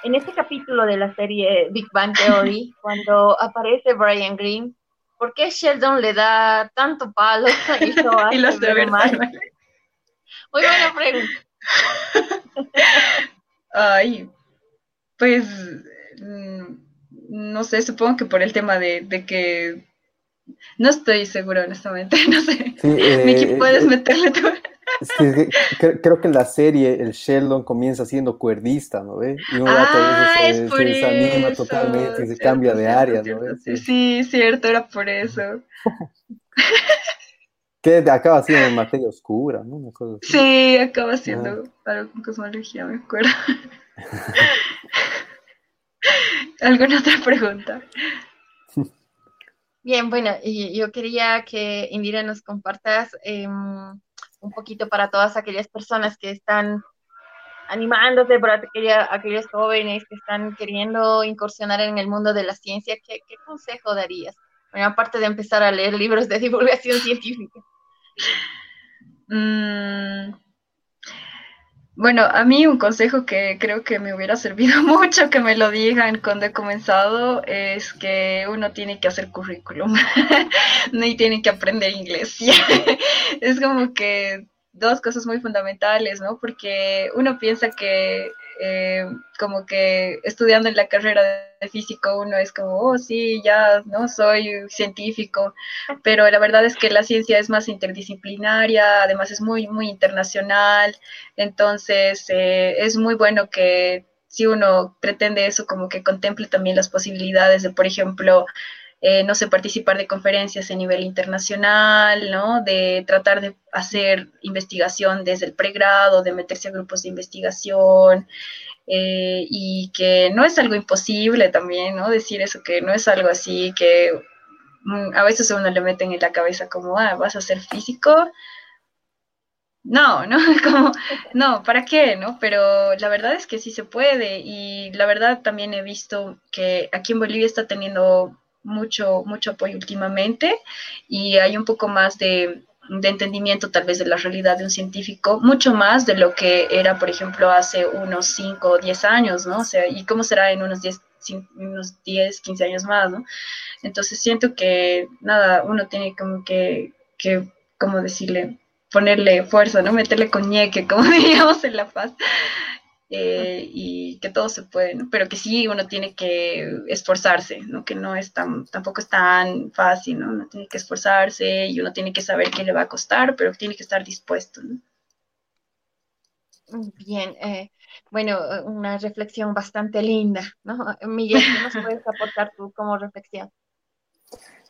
en este capítulo de la serie Big Bang Theory, cuando aparece Brian Green, ¿por qué Sheldon le da tanto palo y lo hace y ver mal? Muy buena pregunta. Ay, pues no sé, supongo que por el tema de, que no estoy seguro honestamente, no sé. Miki, puedes eh, meterle tu creo que en la serie el Sheldon comienza siendo cuerdista, ¿no ve? Y un rato ah, se, se, desanima totalmente y se cambia de área, ¿no ve? Sí. sí, cierto, era por eso. que acaba siendo en materia oscura, ¿no? Sí, acaba siendo algo con cosmología, me acuerdo. ¿Alguna otra pregunta? Bien, bueno, yo quería que Indira nos compartas em, un poquito para todas aquellas personas que están animándose, para aquellos jóvenes que están queriendo incursionar en el mundo de la ciencia, ¿qué, consejo darías? Bueno, aparte de empezar a leer libros de divulgación científica. Mm, bueno, a mí un consejo que creo que me hubiera servido mucho que me lo digan cuando he comenzado es que uno tiene que hacer currículum y tiene que aprender inglés. es como que dos cosas muy fundamentales, ¿no? Porque uno piensa que eh, como que estudiando en la carrera de físico uno es como, oh sí, ya no soy científico, pero la verdad es que la ciencia es más interdisciplinaria, además es muy, muy internacional, entonces eh, es muy bueno que si uno pretende eso, como que contemple también las posibilidades de, por ejemplo, eh, no sé, participar de conferencias a nivel internacional, ¿no? De tratar de hacer investigación desde el pregrado, de meterse a grupos de investigación, eh, y que no es algo imposible también, ¿no? Decir eso, que no es algo así que mm, a veces uno le meten en la cabeza como, ah, vas a ser físico. No, ¿no? Como, no, ¿para qué? ¿No? Pero la verdad es que sí se puede y la verdad también he visto que aquí en Bolivia está teniendo mucho, mucho apoyo últimamente y hay un poco más de, entendimiento tal vez de la realidad de un científico, mucho más de lo que era, por ejemplo, hace unos 5 o 10 años, ¿no? O sea, ¿y cómo será en unos 10, unos 10, 15 años más, ¿no? Entonces siento que, nada, uno tiene como que, que ¿cómo decirle? Ponerle fuerza, ¿no? Meterle coñeque, como diríamos en La Paz. Eh, y que todo se puede, ¿no? Pero que sí uno tiene que esforzarse, ¿no? Que no es tan, tampoco es tan fácil, ¿no? Uno tiene que esforzarse y uno tiene que saber qué le va a costar, pero tiene que estar dispuesto, ¿no? Bien, eh, bueno, una reflexión bastante linda, ¿no? Miguel, ¿qué nos puedes aportar tú como reflexión?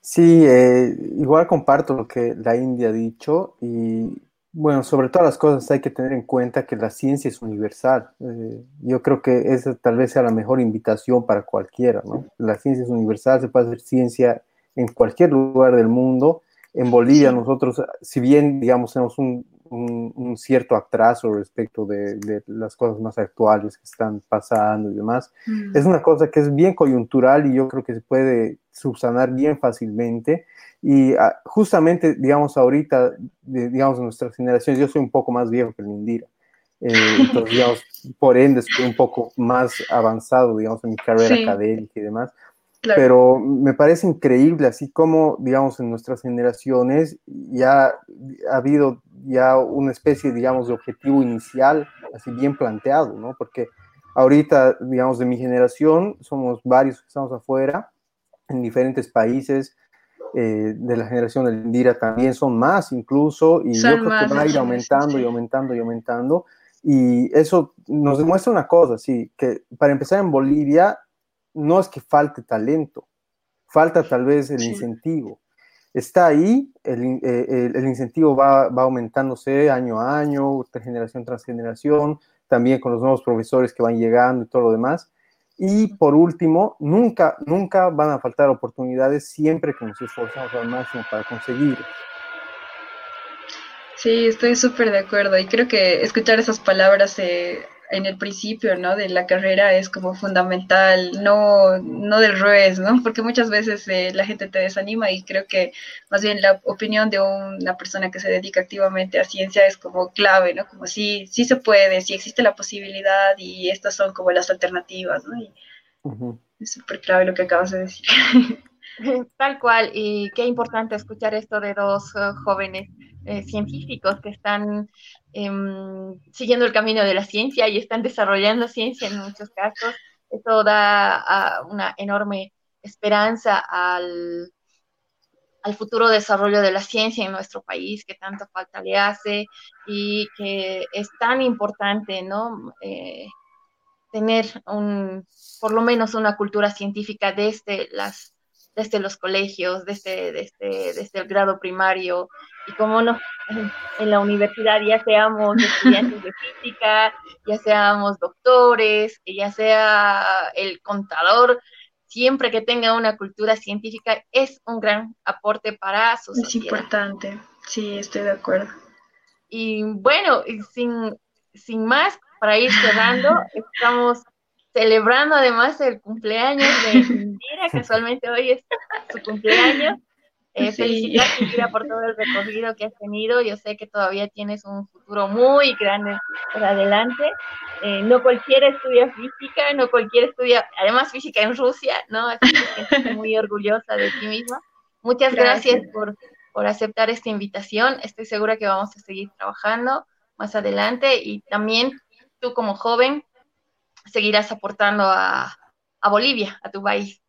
Sí, eh, igual comparto lo que la India ha dicho y bueno, sobre todas las cosas hay que tener en cuenta que la ciencia es universal. Eh, yo creo que esa tal vez sea la mejor invitación para cualquiera, ¿no? La ciencia es universal, se puede hacer ciencia en cualquier lugar del mundo. En Bolivia nosotros, si bien, digamos, tenemos un, un, cierto atraso respecto de, las cosas más actuales que están pasando y demás. Mm. Es una cosa que es bien coyuntural y yo creo que se puede subsanar bien fácilmente. Y ah, justamente, digamos, ahorita, digamos, en nuestras generaciones, yo soy un poco más viejo que el Indira. Eh, entonces, digamos, por ende, estoy un poco más avanzado, digamos, en mi carrera académica y demás. Pero me parece increíble, así como, digamos, en nuestras generaciones ya ha habido ya una especie, digamos, de objetivo inicial, así bien planteado, ¿no? Porque ahorita, digamos, de mi generación, somos varios que estamos afuera, en diferentes países, eh, de la generación de Indira también son más incluso, y yo creo que va a ir aumentando y aumentando y aumentando. Y eso nos demuestra una cosa, sí, que para empezar en Bolivia no es que falte talento, falta tal vez el incentivo. Está ahí, el, eh, el, incentivo va, va, aumentándose año a año, generación tras generación, también con los nuevos profesores que van llegando y todo lo demás. Y por último, nunca, nunca van a faltar oportunidades siempre que nos esforzamos al máximo para conseguirlo. Sí, estoy súper de acuerdo y creo que escuchar esas palabras eh, en el principio, ¿no? De la carrera es como fundamental, no, no del revés, ¿no? Porque muchas veces eh, la gente te desanima y creo que más bien la opinión de una persona que se dedica activamente a ciencia es como clave, ¿no? Como si sí se puede, si existe la posibilidad y estas son como las alternativas, ¿no? Y Es súper clave lo que acabas de decir. Tal cual, y qué importante escuchar esto de dos uh, jóvenes eh, científicos que están Em, siguiendo el camino de la ciencia y están desarrollando ciencia en muchos casos. Esto da una enorme esperanza al, futuro desarrollo de la ciencia en nuestro país, que tanto falta le hace y que es tan importante, ¿no? Eh, tener un, por lo menos una cultura científica desde, las, desde los colegios, desde, desde, desde el grado primario, y cómo no, en la universidad ya seamos estudiantes de física, ya seamos doctores, ya sea el contador, siempre que tenga una cultura científica es un gran aporte para su sociedad. Es importante, sí, estoy de acuerdo. Y bueno, sin, sin más, para ir cerrando, estamos celebrando además el cumpleaños de Indira, casualmente hoy es su cumpleaños. Eh, Felicitarte, por todo el recorrido que has tenido. Yo sé que todavía tienes un futuro muy grande por adelante. Eh, no cualquiera estudia física, no cualquiera estudia, además física en Rusia, ¿no? Así que estoy muy orgullosa de ti misma. Muchas gracias, por, por aceptar esta invitación. Estoy segura que vamos a seguir trabajando más adelante y también tú como joven seguirás aportando a, a Bolivia, a tu país.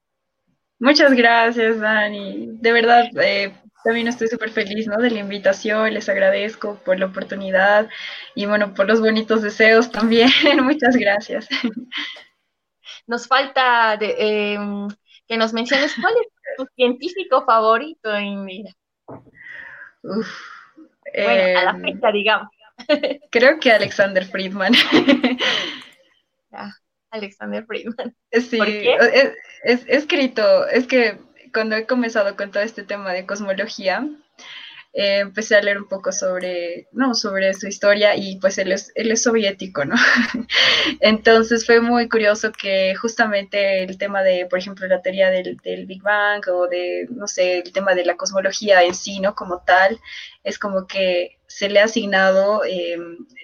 Muchas gracias, Dani. De verdad, eh, también estoy súper feliz ¿no? de la invitación, les agradezco por la oportunidad y bueno, por los bonitos deseos también. Muchas gracias. Nos falta de, em, que nos menciones cuál es tu científico favorito en vida. bueno, a la em, fecha, digamos. Creo que Alexander Friedman. Alexander Friedman. Sí, Es, es, escrito, es que cuando he comenzado con todo este tema de cosmología, eh, empecé a leer un poco sobre, no, sobre su historia y pues él es, él es soviético, ¿no? Entonces fue muy curioso que justamente el tema de, por ejemplo, la teoría del, del, Big Bang o de, no sé, el tema de la cosmología en sí, ¿no? Como tal, es como que se le ha asignado, eh,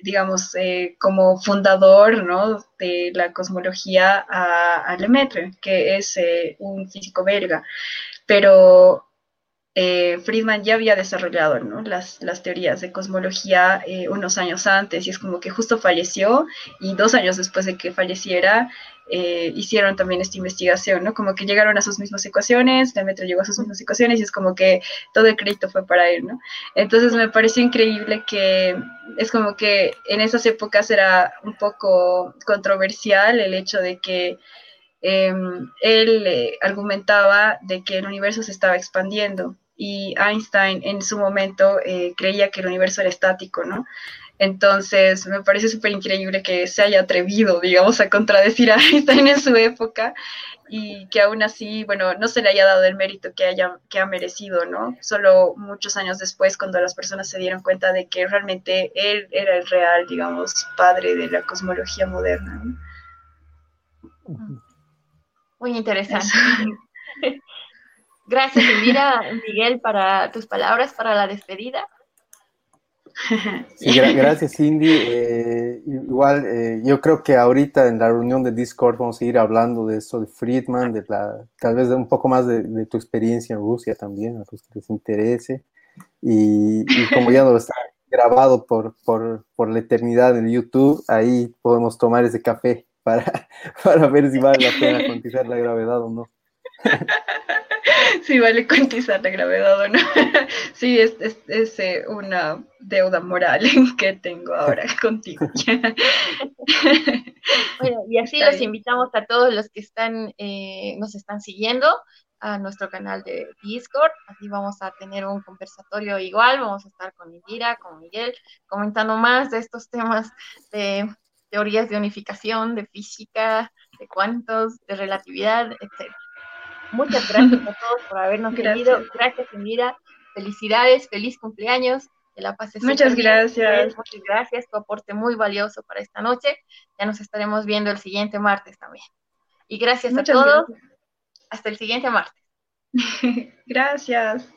digamos, eh, como fundador, ¿no? De la cosmología a, a Lemaitre, que es un físico belga. Pero eh, Friedman ya había desarrollado las, teorías de cosmología eh, unos años antes y es como que justo falleció y dos años después de que falleciera eh, hicieron también esta investigación, ¿no? Como que llegaron a sus mismas ecuaciones, Lemaitre llegó a sus mismas ecuaciones y es como que todo el crédito fue para él. Entonces me pareció increíble que es como que en esas épocas era un poco controversial el hecho de que em, él argumentaba de que el universo se estaba expandiendo y Einstein en su momento eh, creía que el universo era estático, ¿no? Entonces, me parece súper increíble que se haya atrevido, digamos, a contradecir a Einstein en su época y que aún así, bueno, no se le haya dado el mérito que, haya, que ha merecido, ¿no? Solo muchos años después, cuando las personas se dieron cuenta de que realmente él era el real, digamos, padre de la cosmología moderna. Muy interesante. Gracias, Elvira, Miguel, para tus palabras, para la despedida. gracias, Cindy. Eh, igual, eh, yo creo que ahorita en la reunión de Discord vamos a ir hablando de eso de Friedman, de la, tal vez de un poco más de, tu experiencia en Rusia también, a los que les interese. Y, como ya no está grabado por, por, por, la eternidad en YouTube, ahí podemos tomar ese café para, para ver si vale la pena cuantizar la gravedad o no. sí vale cuantizar la gravedad o no. sí, es, es, eh, una deuda moral que tengo ahora contigo. bueno, y así los invitamos a todos los que están, eh, nos están siguiendo a nuestro canal de Discord. Así vamos a tener un conversatorio igual. Vamos a estar con Indira, con Miguel, comentando más de estos temas de teorías de unificación, de física, de cuantos, de relatividad, etc. Muchas gracias a todos por habernos seguido. Gracias, Indira. Felicidades, feliz cumpleaños. Que la pases Muchas gracias. Muchas gracias, tu aporte muy valioso para esta noche. Ya nos estaremos viendo el siguiente martes también. Y gracias a todos. Hasta el siguiente martes. gracias.